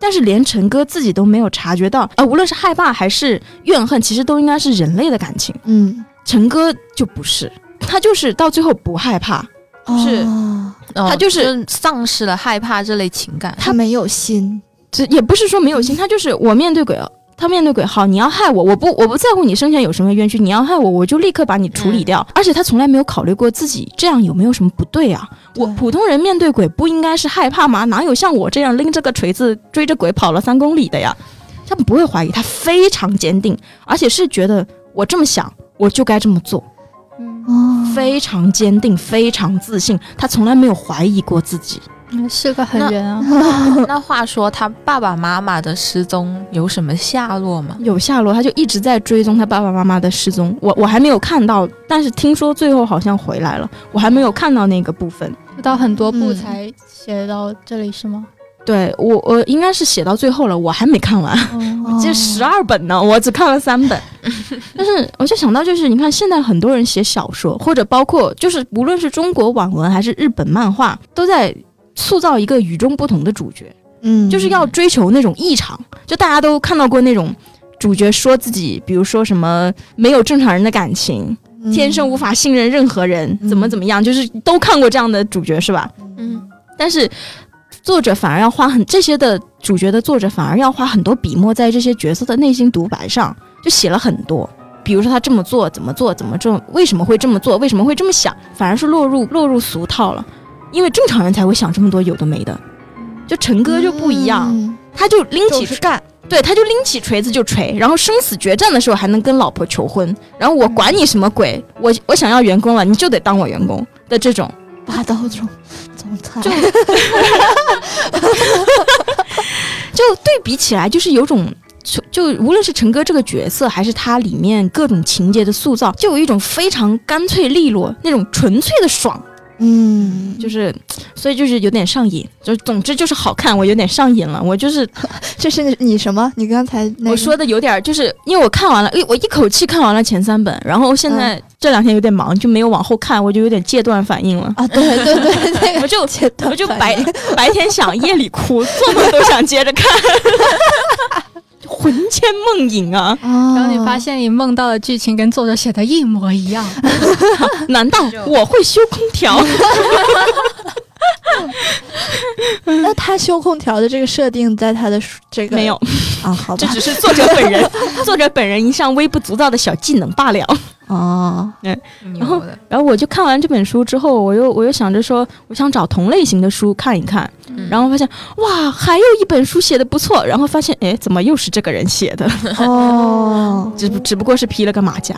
Speaker 3: 但是连陈哥自己都没有察觉到，呃，无论是害怕还是怨恨，其实都应该是人类的感情。
Speaker 2: 嗯，
Speaker 3: 陈哥就不是，他就是到最后不害怕，是
Speaker 2: 哦
Speaker 1: 他
Speaker 3: 就是
Speaker 1: 丧失了害怕这类情感。
Speaker 2: 他没有心，
Speaker 3: 这也不是说没有心，他就是我面对鬼，他面对鬼，好，你要害我，我不我不在乎你生前有什么冤屈，你要害我，我就立刻把你处理掉。而且他从来没有考虑过自己这样有没有什么不对啊？我普通人面对鬼不应该是害怕吗？哪有像我这样拎着个锤子追着鬼跑了三公里的呀？他不会怀疑，他非常坚定，而且是觉得我这么想，我就该这么做，非常坚定，非常自信，他从来没有怀疑过自己。
Speaker 4: 是个狠人啊。[LAUGHS]
Speaker 1: 那话说，他爸爸妈妈的失踪有什么下落吗？
Speaker 3: 有下落，他就一直在追踪他爸爸妈妈的失踪。我我还没有看到，但是听说最后好像回来了，我还没有看到那个部分。
Speaker 4: 到很多部
Speaker 2: 嗯
Speaker 4: 才写到这里是吗？
Speaker 3: 对我我应该是写到最后了，我还没看完，
Speaker 4: 哦 [LAUGHS]
Speaker 3: 这十二本呢，我只看了三本。[LAUGHS] 但是我就想到，就是你看现在很多人写小说，或者包括就是无论是中国网文还是日本漫画，都在塑造一个与众不同的主角。
Speaker 2: 嗯，
Speaker 3: 就是要追求那种异常。就大家都看到过那种主角说自己，比如说什么没有正常人的感情，
Speaker 2: 嗯
Speaker 3: 天生无法信任任何人，
Speaker 2: 嗯
Speaker 3: 怎么怎么样，就是都看过这样的主角是吧？
Speaker 1: 嗯，
Speaker 3: 但是作者反而要花很这些的主角的作者反而要花很多笔墨在这些角色的内心独白上，就写了很多。比如说他这么做，怎么做，怎么做，为什么会这么做，为什么会这么想，反而是落入落入俗套了。因为正常人才会想这么多有的没的，就陈哥就不一样，他就拎起
Speaker 2: 干，
Speaker 3: 对，他就拎起锤子就锤，然后生死决战的时候还能跟老婆求婚，然后我管你什么鬼，我我想要员工了，你就得当我员工的这种，
Speaker 2: 霸道总
Speaker 3: 就 [LAUGHS] 就对比起来，就是有种。就就无论是陈哥这个角色，还是他里面各种情节的塑造，就有一种非常干脆利落、那种纯粹的爽，
Speaker 2: 嗯，
Speaker 3: 就是，所以就是有点上瘾。就总之就是好看，我有点上瘾了。我就是 [LAUGHS]
Speaker 2: 这是你什么？你刚才那个
Speaker 3: 我说的有点，就是因为我看完了，诶，我一口气看完了前三本，然后现在这两天有点忙，就没有往后看，我就有点戒断反应了。
Speaker 2: 啊，对对对，[LAUGHS] 那个
Speaker 3: 我就我就白白天想，夜里哭，做梦都想接着看，[LAUGHS] 魂牵梦萦啊！
Speaker 2: 啊，
Speaker 4: 然后你发现你梦到的剧情跟作者写的一模一样，[LAUGHS]
Speaker 3: 难道我会修空调？[LAUGHS] [LAUGHS]
Speaker 2: 那他修空调的这个设定在他的书这个
Speaker 3: 没有，
Speaker 2: 啊，好吧。
Speaker 3: 这只是作者本人，[LAUGHS] 作者本人一项微不足道的小技能罢了。
Speaker 2: 哦，[LAUGHS]
Speaker 1: 然
Speaker 3: 后然后我就看完这本书之后，我又我又想着说，我想找同类型的书看一看，
Speaker 1: 嗯。
Speaker 3: 然后发现哇，还有一本书写的不错，然后发现哎，怎么又是这个人写的？
Speaker 2: 哦，
Speaker 3: 只不只不过是披了个马甲。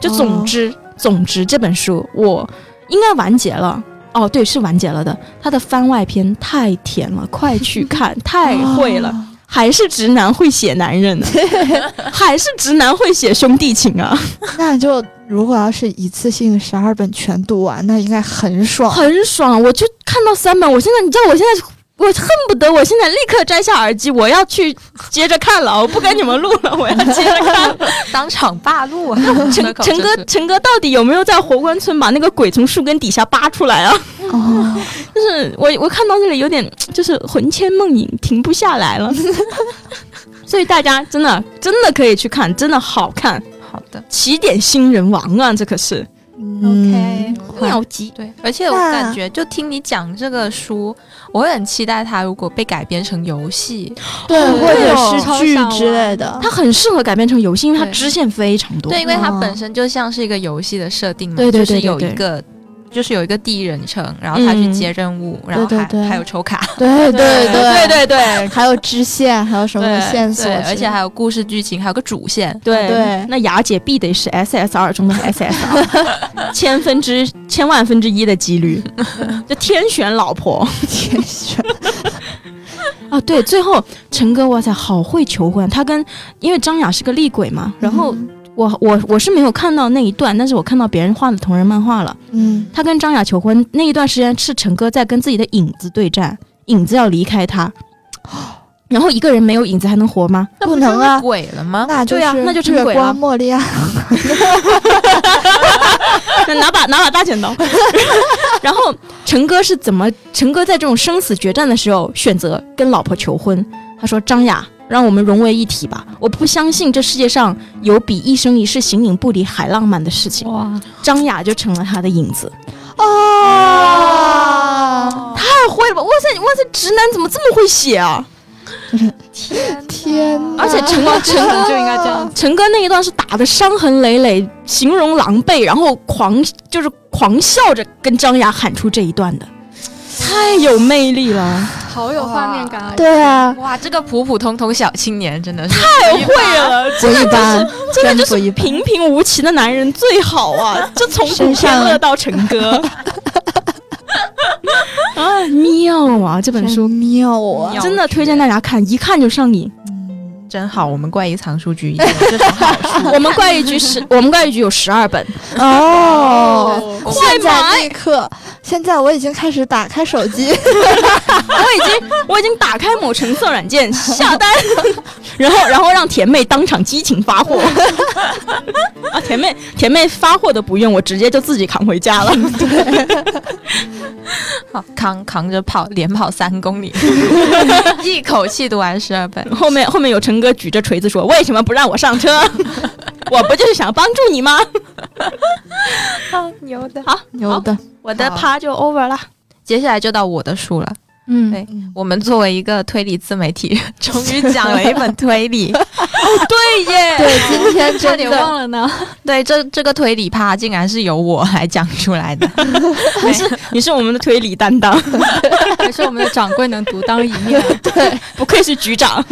Speaker 3: 就总之、总之这本书我应该完结了。哦，对，是完结了的。他的番外篇太甜了，快去 [LAUGHS] 看，太会了。
Speaker 2: 哦 [LAUGHS]
Speaker 3: 还是直男会写男人呢，[LAUGHS] 还是直男会写兄弟情啊，
Speaker 2: 那就如果要是一次性十二本全读完，那应该很爽。
Speaker 3: 很爽。我就看到三本，我现在你知道，我现在我恨不得我现在立刻摘下耳机，我要去接着看了，我不跟你们录了，我要接着看。[LAUGHS]
Speaker 1: 当场霸路啊！[LAUGHS]
Speaker 3: 陈陈哥，陈哥到底有没有在活关村把那个鬼从树根底下扒出来啊？
Speaker 2: 哦，[LAUGHS]
Speaker 3: 就是我我看到这里有点就是魂牵梦萦，停不下来了。所以大家真的真的可以去看，真的好看。
Speaker 1: 好的，
Speaker 3: 起点新人王啊，这可是
Speaker 2: 嗯
Speaker 4: OK
Speaker 3: 妙极。
Speaker 1: 对，而且我感觉，就听你讲这个书，我会很期待它如果被改编成游戏，
Speaker 2: 对，
Speaker 3: 哦
Speaker 2: 或者
Speaker 3: 会
Speaker 2: 是剧之类的。
Speaker 3: 它很适合改编成游戏，因为它支线非常多。
Speaker 1: 对，因为它
Speaker 2: 哦
Speaker 1: 本身就像是一个游戏的设定嘛，
Speaker 3: 对对对
Speaker 1: 就是有一个就是有一个第一人称，然后他去接任务，然后还
Speaker 2: 对对
Speaker 1: 还有抽卡，
Speaker 2: 对对
Speaker 3: 对 [LAUGHS] 对。对
Speaker 2: 还有支线，还有什么线索
Speaker 1: 而且还有故事剧情，还有个主线。
Speaker 3: 对。
Speaker 2: 对
Speaker 3: 那雅姐必得是 SSR 中的 [LAUGHS] SSR，千分之千万分之一的几率，[LAUGHS] 就天选老婆。
Speaker 2: 天选。
Speaker 3: 啊！对，最后陈哥，哇塞，好会求婚，他跟因为张雅是个厉鬼嘛，然后我我我是没有看到那一段，但是我看到别人画的同人漫画了。
Speaker 2: 嗯，
Speaker 3: 他跟张雅求婚那一段时间是陈哥在跟自己的影子对战，影子要离开他，[GASPS] 然后一个人没有影子还能活吗？
Speaker 2: 不能啊，
Speaker 1: 鬼了吗？
Speaker 2: 那就
Speaker 3: 对啊那就成鬼了
Speaker 2: 光莫利亚，
Speaker 3: 那拿把拿把大剪刀。[LAUGHS] 然后陈哥是怎么？陈哥在这种生死决战的时候选择跟老婆求婚。他说：“张雅，让我们融为一体吧！我不相信这世界上有比一生一世形影不离还浪漫的事情。
Speaker 4: 哇，”
Speaker 3: 张雅就成了他的影子。
Speaker 2: 哦，
Speaker 3: 太会了吧！哇塞哇塞，直男怎么这么会写啊？[LAUGHS]
Speaker 2: 天天，
Speaker 3: 而且陈哥 [LAUGHS] 陈哥
Speaker 4: 就应该这样。
Speaker 3: 陈哥那一段是打的伤痕累累，形容狼狈，然后狂就是狂笑着跟张雅喊出这一段的，太有魅力了，
Speaker 4: 好有画面感啊！
Speaker 2: 对啊，
Speaker 1: 哇，这个普普通通小青年真的是
Speaker 3: 太会了，
Speaker 2: 不一般，
Speaker 3: 真的就是。平平无奇的男人最好啊，[LAUGHS] 就从古天乐到陈哥。啊，妙啊！这本书
Speaker 2: 妙啊！
Speaker 3: 真的推荐大家看，一看就上瘾。
Speaker 1: 真好。我们怪异藏书局也有 [LAUGHS] 这种好书，
Speaker 3: 我们怪异局十，[LAUGHS] 我们怪异局有十二本，
Speaker 2: 哦，
Speaker 3: 快买！
Speaker 2: 立刻，现在我已经开始打开手机，[LAUGHS]
Speaker 3: 我已经我已经打开某橙色软件下单，然后然后让甜妹当场激情发货。啊，甜妹甜妹发货都不用，我直接就自己扛回家了。
Speaker 1: 好扛扛着跑，连跑三公里，一口气读完十二本。
Speaker 3: 后面后面有陈哥举着锤子说：“为什么不让我上车？[LAUGHS] 我不就是想帮助你吗
Speaker 1: 好牛的。
Speaker 3: 好，
Speaker 2: 牛的，
Speaker 3: 我的趴就 over 了。
Speaker 1: 接下来就到我的书了。
Speaker 4: 嗯，
Speaker 1: 对我们作为一个推理自媒体，[LAUGHS] 终于讲了一本推理。[LAUGHS]
Speaker 3: 哦对耶，
Speaker 2: 对，今天
Speaker 4: 差点忘了呢。[LAUGHS]
Speaker 1: 对，这这个推理趴竟然是由我来讲出来的。
Speaker 3: 你是你是我们的推理担当，
Speaker 4: 还是我们的掌柜能独当一面。
Speaker 3: 对不愧是局长。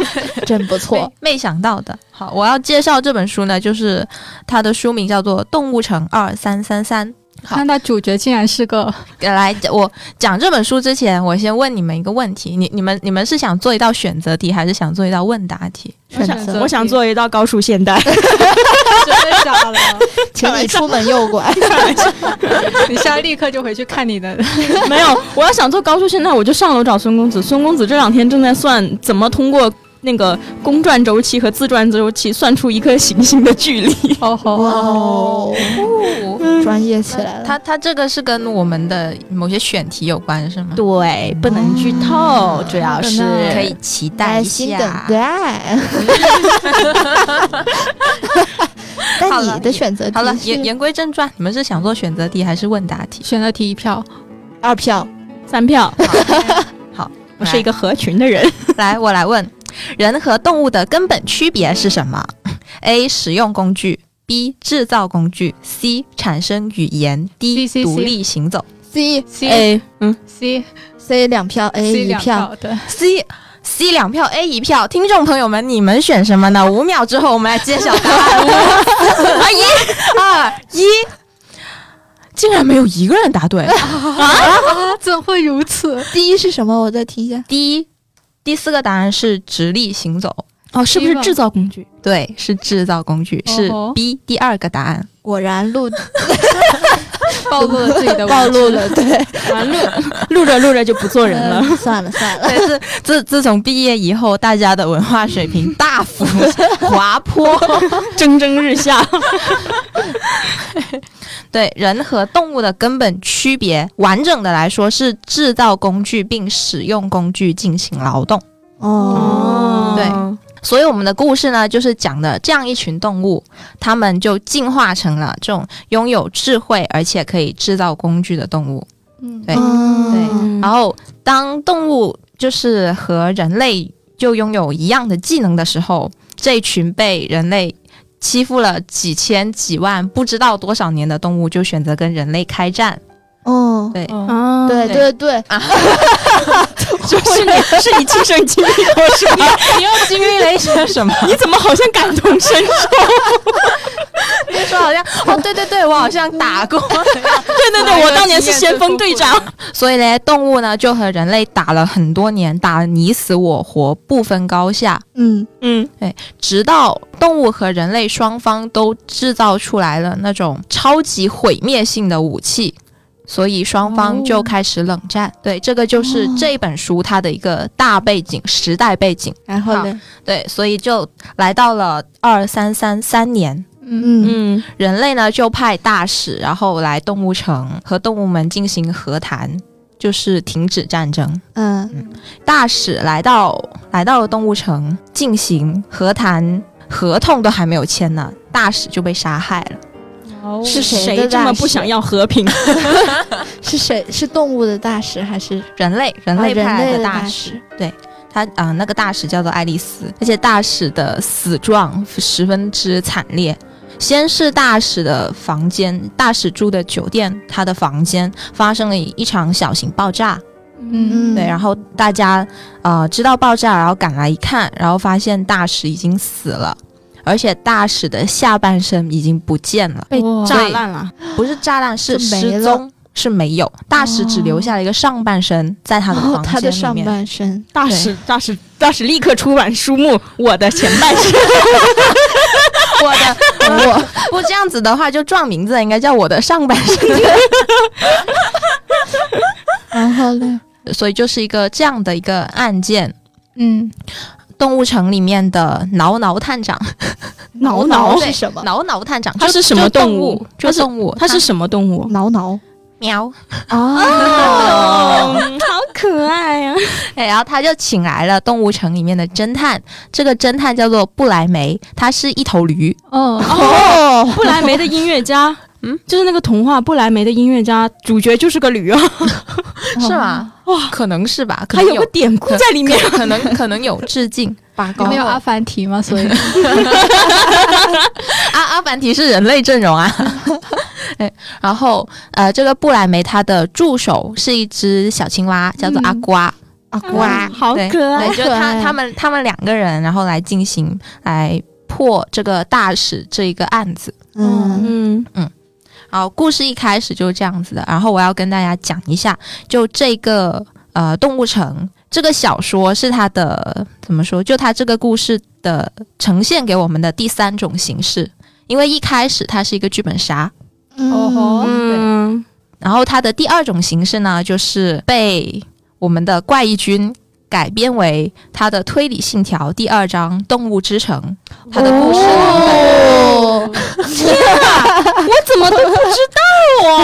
Speaker 2: 真不错
Speaker 1: 没。没想到的。好，我要介绍这本书呢，就是它的书名叫做《动物城二三三三》。好
Speaker 4: 看到主角竟然是个
Speaker 1: 呃来，我讲这本书之前，我先问你们一个问题：你、你们、你们是想做一道选择题，还是想做一道问答题？
Speaker 2: 选择，
Speaker 3: 我想做一道高数现代。
Speaker 4: 真的假的？[LAUGHS]
Speaker 2: 请你出门右拐。[LAUGHS]
Speaker 4: 你现在立刻就回去看你的。[LAUGHS]
Speaker 3: 没有，我要想做高数现代，我就上楼找孙公子。孙公子这两天正在算怎么通过那个公转周期和自转周期算出一颗行星的距离。
Speaker 4: 哦
Speaker 2: 哦，
Speaker 1: 哦，
Speaker 2: 专业起来了。
Speaker 1: 它它这个是跟我们的某些选题有关，是吗？
Speaker 3: 对，不能剧透，主要是
Speaker 1: 可以期待一下。
Speaker 2: 待。[LAUGHS] 但你的选择
Speaker 1: 好了，言言归正传，你们是想做选择题还是问答题？
Speaker 4: 选择题一票，
Speaker 2: 二票，
Speaker 3: 三票。
Speaker 1: 好，[LAUGHS]
Speaker 3: 我是一个合群的人。
Speaker 1: 来，我来问，人和动物的根本区别是什么？A. 使用工具，B. 制造工具，C. 产生语言，D.
Speaker 4: C C
Speaker 1: 独立行走。
Speaker 2: C
Speaker 4: C
Speaker 3: A，嗯
Speaker 4: ，C
Speaker 2: C 两票，A 一票。，
Speaker 4: 对
Speaker 1: ，C C 两票，A 一票。听众朋友们，你们选什么呢？[LAUGHS] 五秒之后我们来揭晓答案。五、啊一、二、一，竟然没有一个人答对。[LAUGHS]
Speaker 4: 啊，怎会如此？
Speaker 2: 第一是什么？我再听一下。
Speaker 1: 第一，第四个答案是直立行走。
Speaker 3: 哦，是不是制造工具？
Speaker 1: 对，是制造工具，是
Speaker 4: 哦
Speaker 1: B 第二个答案。
Speaker 2: 果然录 [LAUGHS]
Speaker 4: 暴露了自己的 [LAUGHS]
Speaker 2: 暴露了，对，
Speaker 3: 完了，[LAUGHS] 录着录着就不做人了。
Speaker 2: 嗯算了算了，
Speaker 1: 对，自自自从毕业以后，大家的文化水平大幅滑坡。
Speaker 3: 蒸蒸日下。
Speaker 1: 对人和动物的根本区别，完整的来说是制造工具并使用工具进行劳动。
Speaker 2: 哦，
Speaker 1: 对所以我们的故事呢，就是讲的这样一群动物，它们就进化成了这种拥有智慧而且可以制造工具的动物。
Speaker 4: 嗯
Speaker 1: 对
Speaker 2: 嗯
Speaker 1: 对，然后当动物就是和人类就拥有一样的技能的时候，这群被人类欺负了几千几万不知道多少年的动物就选择跟人类开战。
Speaker 2: 哦，
Speaker 1: 对
Speaker 2: 对对对，
Speaker 3: 就 [LAUGHS] 是你是你亲身经历过是吧？
Speaker 1: 你又经历了一些什么？[LAUGHS]
Speaker 3: 你怎么好像感同身受？[LAUGHS]
Speaker 1: 你说好像哦，对对对，我好像打过。
Speaker 3: 对对对，我当年是先锋队长。
Speaker 1: 所以嘞，动物呢就和人类打了很多年，打得你死我活，不分高下。
Speaker 2: 嗯
Speaker 3: 嗯，对
Speaker 1: 直到动物和人类双方都制造出来了那种超级毁灭性的武器，所以双方就开始冷战。对，这个就是
Speaker 2: 哦
Speaker 1: 这本书它的一个大背景、时代背景。
Speaker 2: 然后呢？
Speaker 1: 对，所以就来到了二三三三年，
Speaker 2: 嗯
Speaker 3: 嗯
Speaker 1: 人类呢就派大使，然后来动物城和动物们进行和谈，就是停止战争。
Speaker 2: 嗯
Speaker 1: 大使来到来到了动物城进行和谈，合同都还没有签呢，大使就被杀害了。
Speaker 2: 是谁
Speaker 3: 这么不想要和平？[LAUGHS]
Speaker 2: 是谁？是动物的大使还是
Speaker 1: 人类人类派来
Speaker 2: 类的
Speaker 1: 大使，
Speaker 2: 对？
Speaker 1: 他啊、那个大使叫做爱丽丝，而且大使的死状十分之惨烈。先是大使的房间，大使住的酒店，他的房间发生了一场小型爆炸。
Speaker 4: 嗯
Speaker 1: 对，然后大家呃知道爆炸，然后赶来一看，然后发现大使已经死了，而且大使的下半身已经不见了，
Speaker 3: 被炸烂了。
Speaker 1: 不是炸烂，是失踪，是没有。大使只留下了一个上半身在他的
Speaker 2: 哦
Speaker 1: 房
Speaker 2: 他的上
Speaker 1: 间里面。
Speaker 2: 半身，
Speaker 3: 大使大使大使立刻出版书目《我的前半生》。[LAUGHS]
Speaker 1: 我的我不这样子的话，就撞名字应该叫我的上半身。[LAUGHS]
Speaker 2: 然后呢？
Speaker 1: 所以就是一个这样的一个案件。
Speaker 4: 嗯，
Speaker 1: 动物城里面的挠挠探长，[LAUGHS]
Speaker 3: 挠
Speaker 2: 挠
Speaker 3: 挠
Speaker 2: 是什么？
Speaker 1: 挠挠探长，
Speaker 3: 它
Speaker 1: 是
Speaker 3: 什么动物
Speaker 1: 就是动物，
Speaker 3: 它是什么动物？
Speaker 2: 挠挠
Speaker 1: 喵。
Speaker 2: 哦，
Speaker 3: 哦，[LAUGHS] 好可爱呀！
Speaker 1: 哎，然后他就请来了动物城里面的侦探，这个侦探叫做布莱梅，他是一头驴。
Speaker 4: 哦，
Speaker 3: 哦，布莱梅的音乐家，
Speaker 1: 嗯
Speaker 3: 嗯，就是那个童话《布莱梅的音乐家》，主角就是个驴啊，[LAUGHS]
Speaker 1: 是吗？哇，可能是吧，可能有
Speaker 3: 有个典故在里面。
Speaker 1: 可能 [LAUGHS] 可能有致敬。
Speaker 2: 拔高
Speaker 4: 没有阿凡提吗？所以 [LAUGHS]
Speaker 1: 阿阿凡提是人类阵容啊。[LAUGHS] 哎，然后呃，这个布莱梅他的助手是一只小青蛙，叫做阿瓜。
Speaker 2: 阿
Speaker 3: 瓜，好可爱
Speaker 1: 对，！就他他们他们两个人，然后来进行来破这个大使这一个案子。
Speaker 2: 嗯
Speaker 3: 嗯
Speaker 1: 好，故事一开始就是这样子的。然后我要跟大家讲一下，就这个呃动物城这个小说是它的怎么说？就它这个故事的呈现给我们的第三种形式。因为一开始它是一个剧本杀，
Speaker 4: 哦吼
Speaker 2: 嗯
Speaker 3: 嗯，
Speaker 1: 然后它的第二种形式呢，就是被我们的怪异君改编为他的推理信条第二章《动物之城》，它的故事版本。
Speaker 2: 哦，
Speaker 3: 我怎么都不知道啊？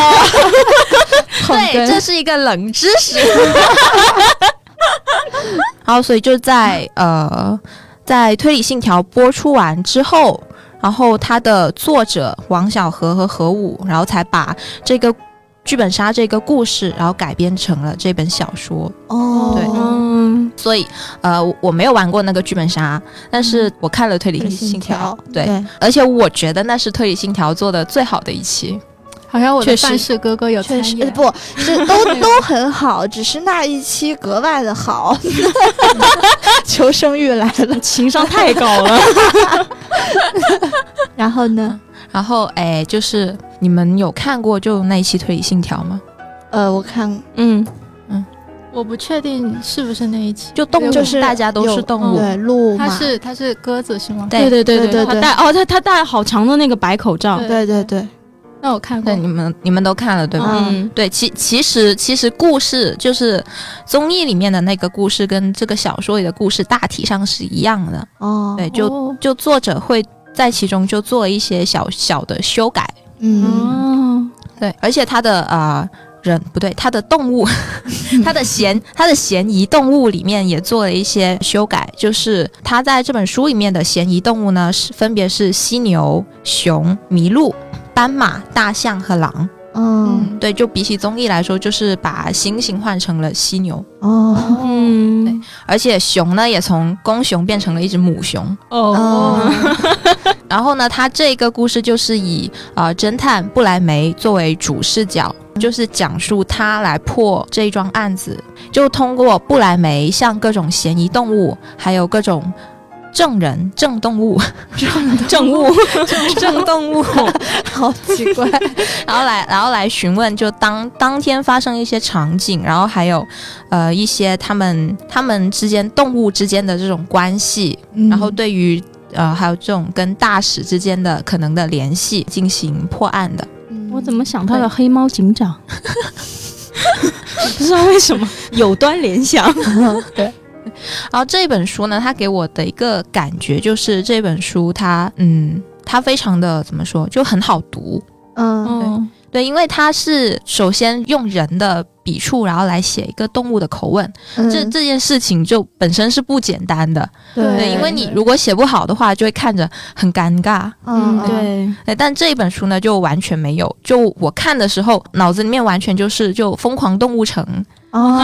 Speaker 1: 对，这是一个冷知识。[LAUGHS] 然后，所以就在呃，在推理信条播出完之后，然后他的作者王小河和何武，然后才把这个剧本杀这个故事，然后改编成了这本小说。
Speaker 2: 哦，
Speaker 1: 对
Speaker 3: 嗯，
Speaker 1: 所以，呃，我我没有玩过那个剧本杀，但是我看了推理信
Speaker 2: 信条
Speaker 1: 条，对，
Speaker 2: 对，
Speaker 1: 而且我觉得那是推理信条做的最好的一期。
Speaker 4: 好像我
Speaker 3: 确实
Speaker 4: 的办事哥哥有参
Speaker 2: 确实
Speaker 4: 演，
Speaker 2: 不是都都很好，只是那一期格外的好。[LAUGHS] 求生欲来了，
Speaker 3: 情商太高了。
Speaker 2: 然后呢？
Speaker 1: 然后，哎，就是你们有看过就那一期推理信条吗？
Speaker 2: 呃，我看
Speaker 3: 嗯嗯，
Speaker 4: 我不确定是不是那一期，
Speaker 1: 就动物，
Speaker 2: 就是
Speaker 1: 大家都是动物。
Speaker 2: 对鹿
Speaker 4: 他
Speaker 2: 嘛，
Speaker 4: 是它是鸽子是吗？
Speaker 1: 对
Speaker 3: 对对
Speaker 2: 对对对
Speaker 3: 他戴哦，他他戴好长的那个白口罩。
Speaker 4: 对
Speaker 2: 对对对，
Speaker 4: 那我看过
Speaker 1: 对，，你们你们都看了对吧？
Speaker 3: 嗯，
Speaker 1: 对，其其实其实故事就是综艺里面的那个故事，跟这个小说里的故事大体上是一样的。
Speaker 2: 哦，
Speaker 1: 对，就、
Speaker 4: 哦
Speaker 1: 就作者会在其中就做了一些小小的修改。
Speaker 2: 嗯，
Speaker 3: 哦，
Speaker 1: 对，而且他的呃人不对，他的动物，[LAUGHS] 他的嫌他的嫌疑动物里面也做了一些修改，就是他在这本书里面的嫌疑动物呢是分别是犀牛、熊、麋鹿、斑马、大象和狼。
Speaker 2: 嗯，
Speaker 1: 对，就比起综艺来说，就是把猩猩换成了犀牛，
Speaker 2: 哦，
Speaker 3: 嗯，
Speaker 1: 而且熊呢也从公熊变成了一只母熊。
Speaker 3: 哦，[LAUGHS]
Speaker 1: 然后呢，它这个故事就是以呃侦探布莱梅作为主视角，就是讲述他来破这一桩案子，就通过布莱梅向各种嫌疑动物，还有各种证人、证动物、证物、[LAUGHS] 证动物，[LAUGHS]
Speaker 2: 好奇怪。[LAUGHS]
Speaker 1: 然后来，然后来询问，就当当天发生一些场景，然后还有呃一些他们他们之间动物之间的这种关系，
Speaker 2: 嗯
Speaker 1: 然后对于呃还有这种跟大使之间的可能的联系进行破案的。
Speaker 2: 嗯
Speaker 3: 我怎么想到了黑猫警长？不知道为什么有端联想。
Speaker 1: 然后这本书呢，它给我的一个感觉就是这本书它嗯它非常的怎么说就很好读。
Speaker 2: 嗯
Speaker 3: 哦，
Speaker 1: 对，因为它是首先用人的笔触，然后来写一个动物的口吻，
Speaker 2: 嗯
Speaker 1: 这这件事情就本身是不简单的。
Speaker 2: 对
Speaker 1: 对，因为你如果写不好的话，就会看着很尴尬。
Speaker 2: 嗯
Speaker 3: 嗯，对，
Speaker 1: 对，但这一本书呢，就完全没有。就我看的时候，脑子里面完全就是就疯狂动物城，
Speaker 2: 哦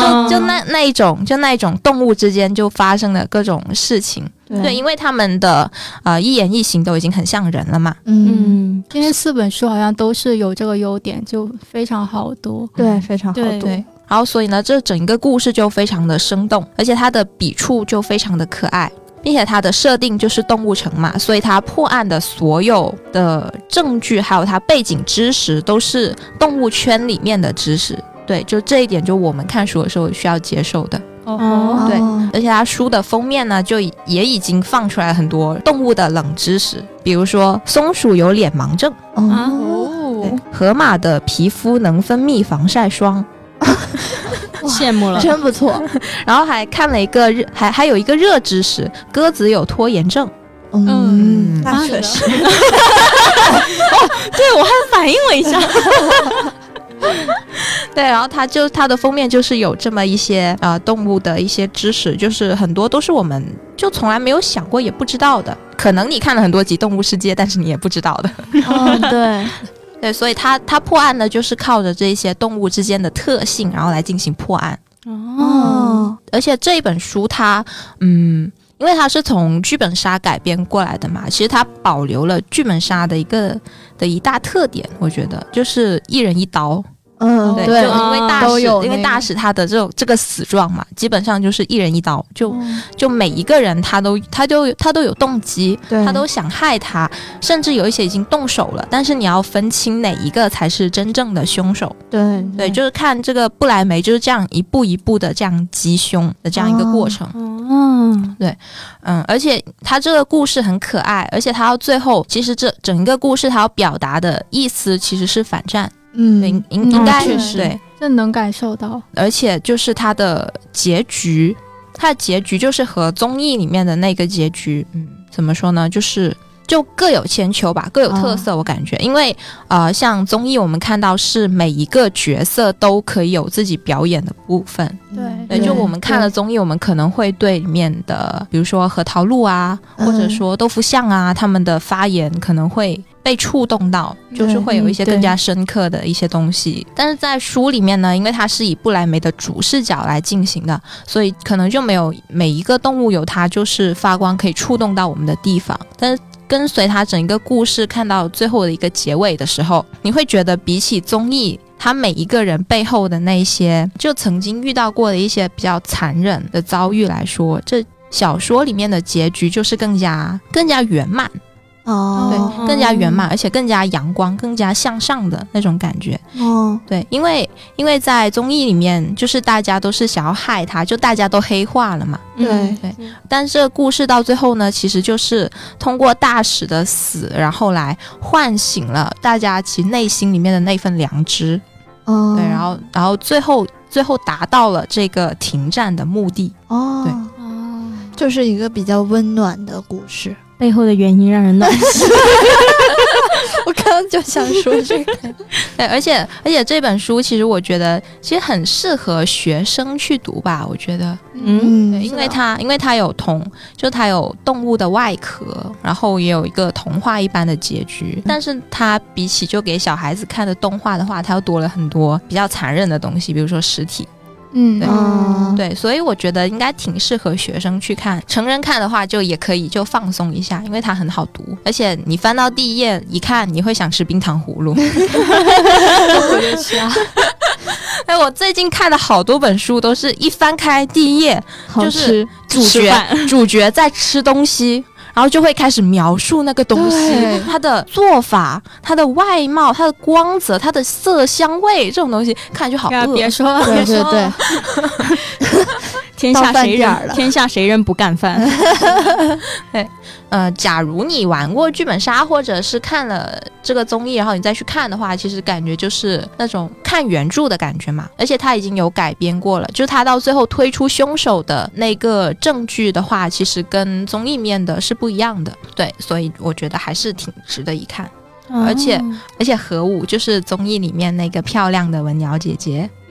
Speaker 1: 对，就就那那一种，就那一种动物之间就发生的各种事情。对，因为他们的呃一言一行都已经很像人了嘛。
Speaker 2: 嗯
Speaker 3: 嗯，
Speaker 4: 今天四本书好像都是有这个优点，就非常好读。
Speaker 2: 对非常好
Speaker 3: 对
Speaker 2: 读。
Speaker 1: 对，然后所以呢，这整一个故事就非常的生动，而且它的笔触就非常的可爱，并且它的设定就是动物城嘛，所以它破案的所有的证据还有它背景知识都是动物圈里面的知识。对，就这一点，就我们看书的时候需要接受的。
Speaker 3: 哦
Speaker 1: 对
Speaker 2: 哦
Speaker 1: 而且他书的封面呢，就也已经放出来很多动物的冷知识，比如说松鼠有脸盲症，
Speaker 2: 哦，
Speaker 1: 河马的皮肤能分泌防晒霜，[LAUGHS]
Speaker 3: 羡慕了。
Speaker 2: 真不错。[LAUGHS]
Speaker 1: 然后还看了一个热，还还有一个热知识，鸽子有拖延症。
Speaker 2: 嗯，
Speaker 1: 嗯
Speaker 2: 那确实。[LAUGHS]
Speaker 3: 哦对，我还反应了一下。[LAUGHS]
Speaker 1: 对，然后它就它的封面就是有这么一些呃动物的一些知识，就是很多都是我们就从来没有想过也不知道的。可能你看了很多集《动物世界》，但是你也不知道的。
Speaker 2: 哦，对，[LAUGHS]
Speaker 1: 对，所以他他破案呢，就是靠着这些动物之间的特性，然后来进行破案。
Speaker 2: 哦，
Speaker 1: 而且这一本书它，嗯，因为它是从剧本杀改编过来的嘛，其实它保留了剧本杀的一个的一大特点，我觉得就是一人一刀。
Speaker 2: 嗯，
Speaker 1: 对，就因为大使，因为大使他的这种这个死状嘛，基本上就是一人一刀，就、
Speaker 2: 嗯
Speaker 1: 就每一个人他都他都他都有动机，他都想害他，甚至有一些已经动手了，但是你要分清哪一个才是真正的凶手。
Speaker 2: 对
Speaker 1: 对，就是看这个不莱梅就是这样一步一步的这样击凶的这样一个过程。
Speaker 3: 嗯，对
Speaker 1: 嗯，而且他这个故事很可爱，而且他到最后，其实这整个故事他要表达的意思其实是反战，对，
Speaker 2: 嗯
Speaker 1: 应应应该
Speaker 4: 确实
Speaker 1: 对，
Speaker 4: 这能感受到。
Speaker 1: 而且就是它的结局，它的结局就是和综艺里面的那个结局，嗯，怎么说呢？就是就各有千秋吧，各有特色。我感觉，因为呃，像综艺我们看到是每一个角色都可以有自己表演的部分。
Speaker 4: 对
Speaker 1: 对，就我们看了综艺，我们可能会对里面的，比如说核桃露啊，
Speaker 2: 嗯
Speaker 1: 或者说豆腐巷啊，他们的发言可能会被触动到，就是会有一些更加深刻的一些东西。但是在书里面呢，因为它是以布莱梅的主视角来进行的，所以可能就没有每一个动物有它就是发光可以触动到我们的地方，但是。跟随它整一个故事看到最后的一个结尾的时候，你会觉得比起综艺，他每一个人背后的那些就曾经遇到过的一些比较残忍的遭遇来说，这小说里面的结局就是更加更加圆满，
Speaker 2: 哦，
Speaker 1: 对，更加圆满，而且更加阳光、更加向上的那种感觉。
Speaker 2: 哦，
Speaker 1: 对，因为因为在综艺里面，就是大家都是想要害他，就大家都黑化了嘛。
Speaker 2: 对
Speaker 1: 对，但这个故事到最后呢，其实就是通过大使的死，然后来唤醒了大家其内心里面的那份良知。
Speaker 2: 哦，
Speaker 1: 对，然后然后最后最后达到了这个停战的目的。
Speaker 2: 哦，
Speaker 1: 对
Speaker 4: 哦，
Speaker 2: 就是一个比较温暖的故事。
Speaker 3: 背后的原因让人暖心。[LAUGHS]
Speaker 2: 我刚刚就想说这个，[LAUGHS]
Speaker 1: 对，而且而且这本书其实我觉得其实很适合学生去读吧，我觉得。
Speaker 3: 嗯，
Speaker 1: 对，因为它因为它有童，就它有动物的外壳，然后也有一个童话一般的结局。但是它比起就给小孩子看的动画的话，它又多了很多比较残忍的东西，比如说尸体。嗯对
Speaker 2: 嗯
Speaker 1: 对，所以我觉得应该挺适合学生去看。成人看的话，就也可以就放松一下，因为它很好读，而且你翻到第一页一看，你会想吃冰糖葫芦。[LAUGHS] 哎，我最近看了好多本书，都是一翻开第一页，
Speaker 2: 好
Speaker 1: 就是
Speaker 2: 吃，
Speaker 1: 主角主角在吃东西。然后就会开始描述那个东西，它的做法、它的外貌、它的光泽、它的色香味，这种东西看就好
Speaker 3: 啊
Speaker 1: 饿。
Speaker 3: 别说了，别说了。
Speaker 2: 对，[LAUGHS]
Speaker 3: 天下谁人天下谁人不干饭？[LAUGHS]
Speaker 1: 对呃，假如你玩过剧本杀，或者是看了这个综艺，然后你再去看的话，其实感觉就是那种看原著的感觉嘛。而且它已经有改编过了，就是它到最后推出凶手的那个证据的话，其实跟综艺面的是不一样的。对，所以我觉得还是挺值得一看。而且而且何武就是综艺里面那个漂亮的文瑶姐姐。[LAUGHS]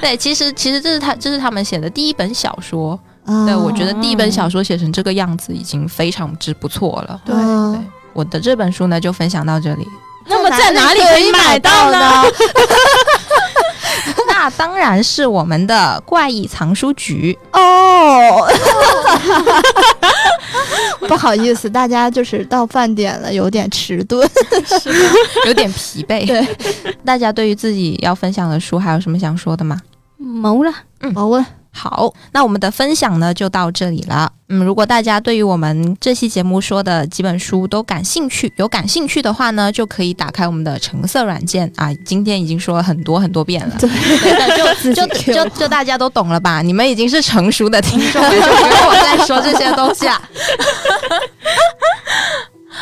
Speaker 1: 对，其实其实这是他这是他们写的第一本小说。对，我觉得第一本小说写成这个样子已经非常之不错了。
Speaker 2: 对
Speaker 1: 对，我的这本书呢就分享到这里。
Speaker 3: 那么在哪里
Speaker 2: 可
Speaker 3: 可以买到呢？？[LAUGHS]
Speaker 1: 那当然是我们的怪异藏书局。
Speaker 2: 哦，[LAUGHS] [LAUGHS] 不好意思，大家就是到饭点了，有点迟钝。[LAUGHS]
Speaker 1: 有点疲惫。
Speaker 2: 对，
Speaker 1: 大家对于自己要分享的书还有什么想说的吗？
Speaker 3: 没了，
Speaker 2: 我问，
Speaker 1: 好，那我们的分享呢就到这里了。嗯，如果大家对于我们这期节目说的几本书都感兴趣，有感兴趣的话呢，就可以打开我们的橙色软件啊。今天已经说了很多很多遍了，
Speaker 2: 对
Speaker 1: 对，那就就就就大家都懂了吧？你们已经是成熟的听众了，[LAUGHS] 就不用我再说这些东西啊。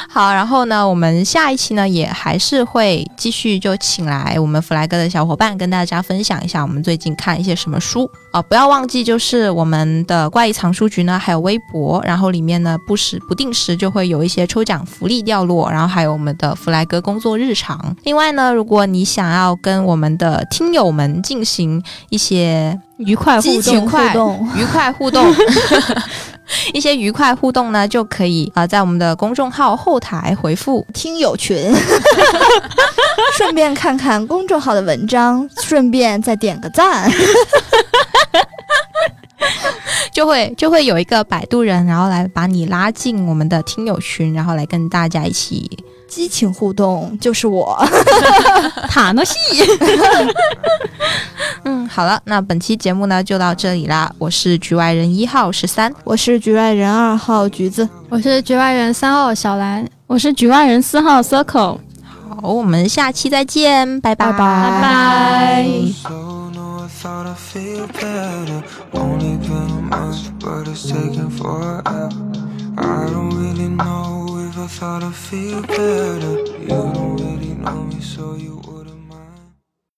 Speaker 1: 好，然后呢，我们下一期呢也还是会继续就请来我们弗莱格的小伙伴跟大家分享一下我们最近看一些什么书啊、不要忘记就是我们的怪异藏书局呢还有微博，然后里面呢不时不定时就会有一些抽奖福利掉落，然后还有我们的弗莱格工作日常。另外呢，如果你想要跟我们的听友们进行一些
Speaker 3: 愉快互动
Speaker 1: 愉快互动，[LAUGHS] 一些愉快互动呢，就可以啊、呃在我们的公众号后台回复
Speaker 2: 听友群，[LAUGHS] [LAUGHS] 顺便看看公众号的文章，顺便再点个赞。
Speaker 1: 就会就会有一个摆渡人，然后来把你拉进我们的听友群，然后来跟大家一起。
Speaker 2: 激情互动就是我，[LAUGHS]
Speaker 3: 塔诺西，[LAUGHS]
Speaker 1: 嗯，好了，那本期节目呢就到这里啦。我是局外人一号十三，
Speaker 2: 我是局外人二号橘子，
Speaker 4: 我是局外人三号小兰，
Speaker 3: 我是局外人四号 Circle，
Speaker 1: 好，我们下期再见，拜拜。
Speaker 2: 拜拜。
Speaker 3: 拜拜。
Speaker 5: I don't really know if I thought I'd feel better. You don't really know me, so you.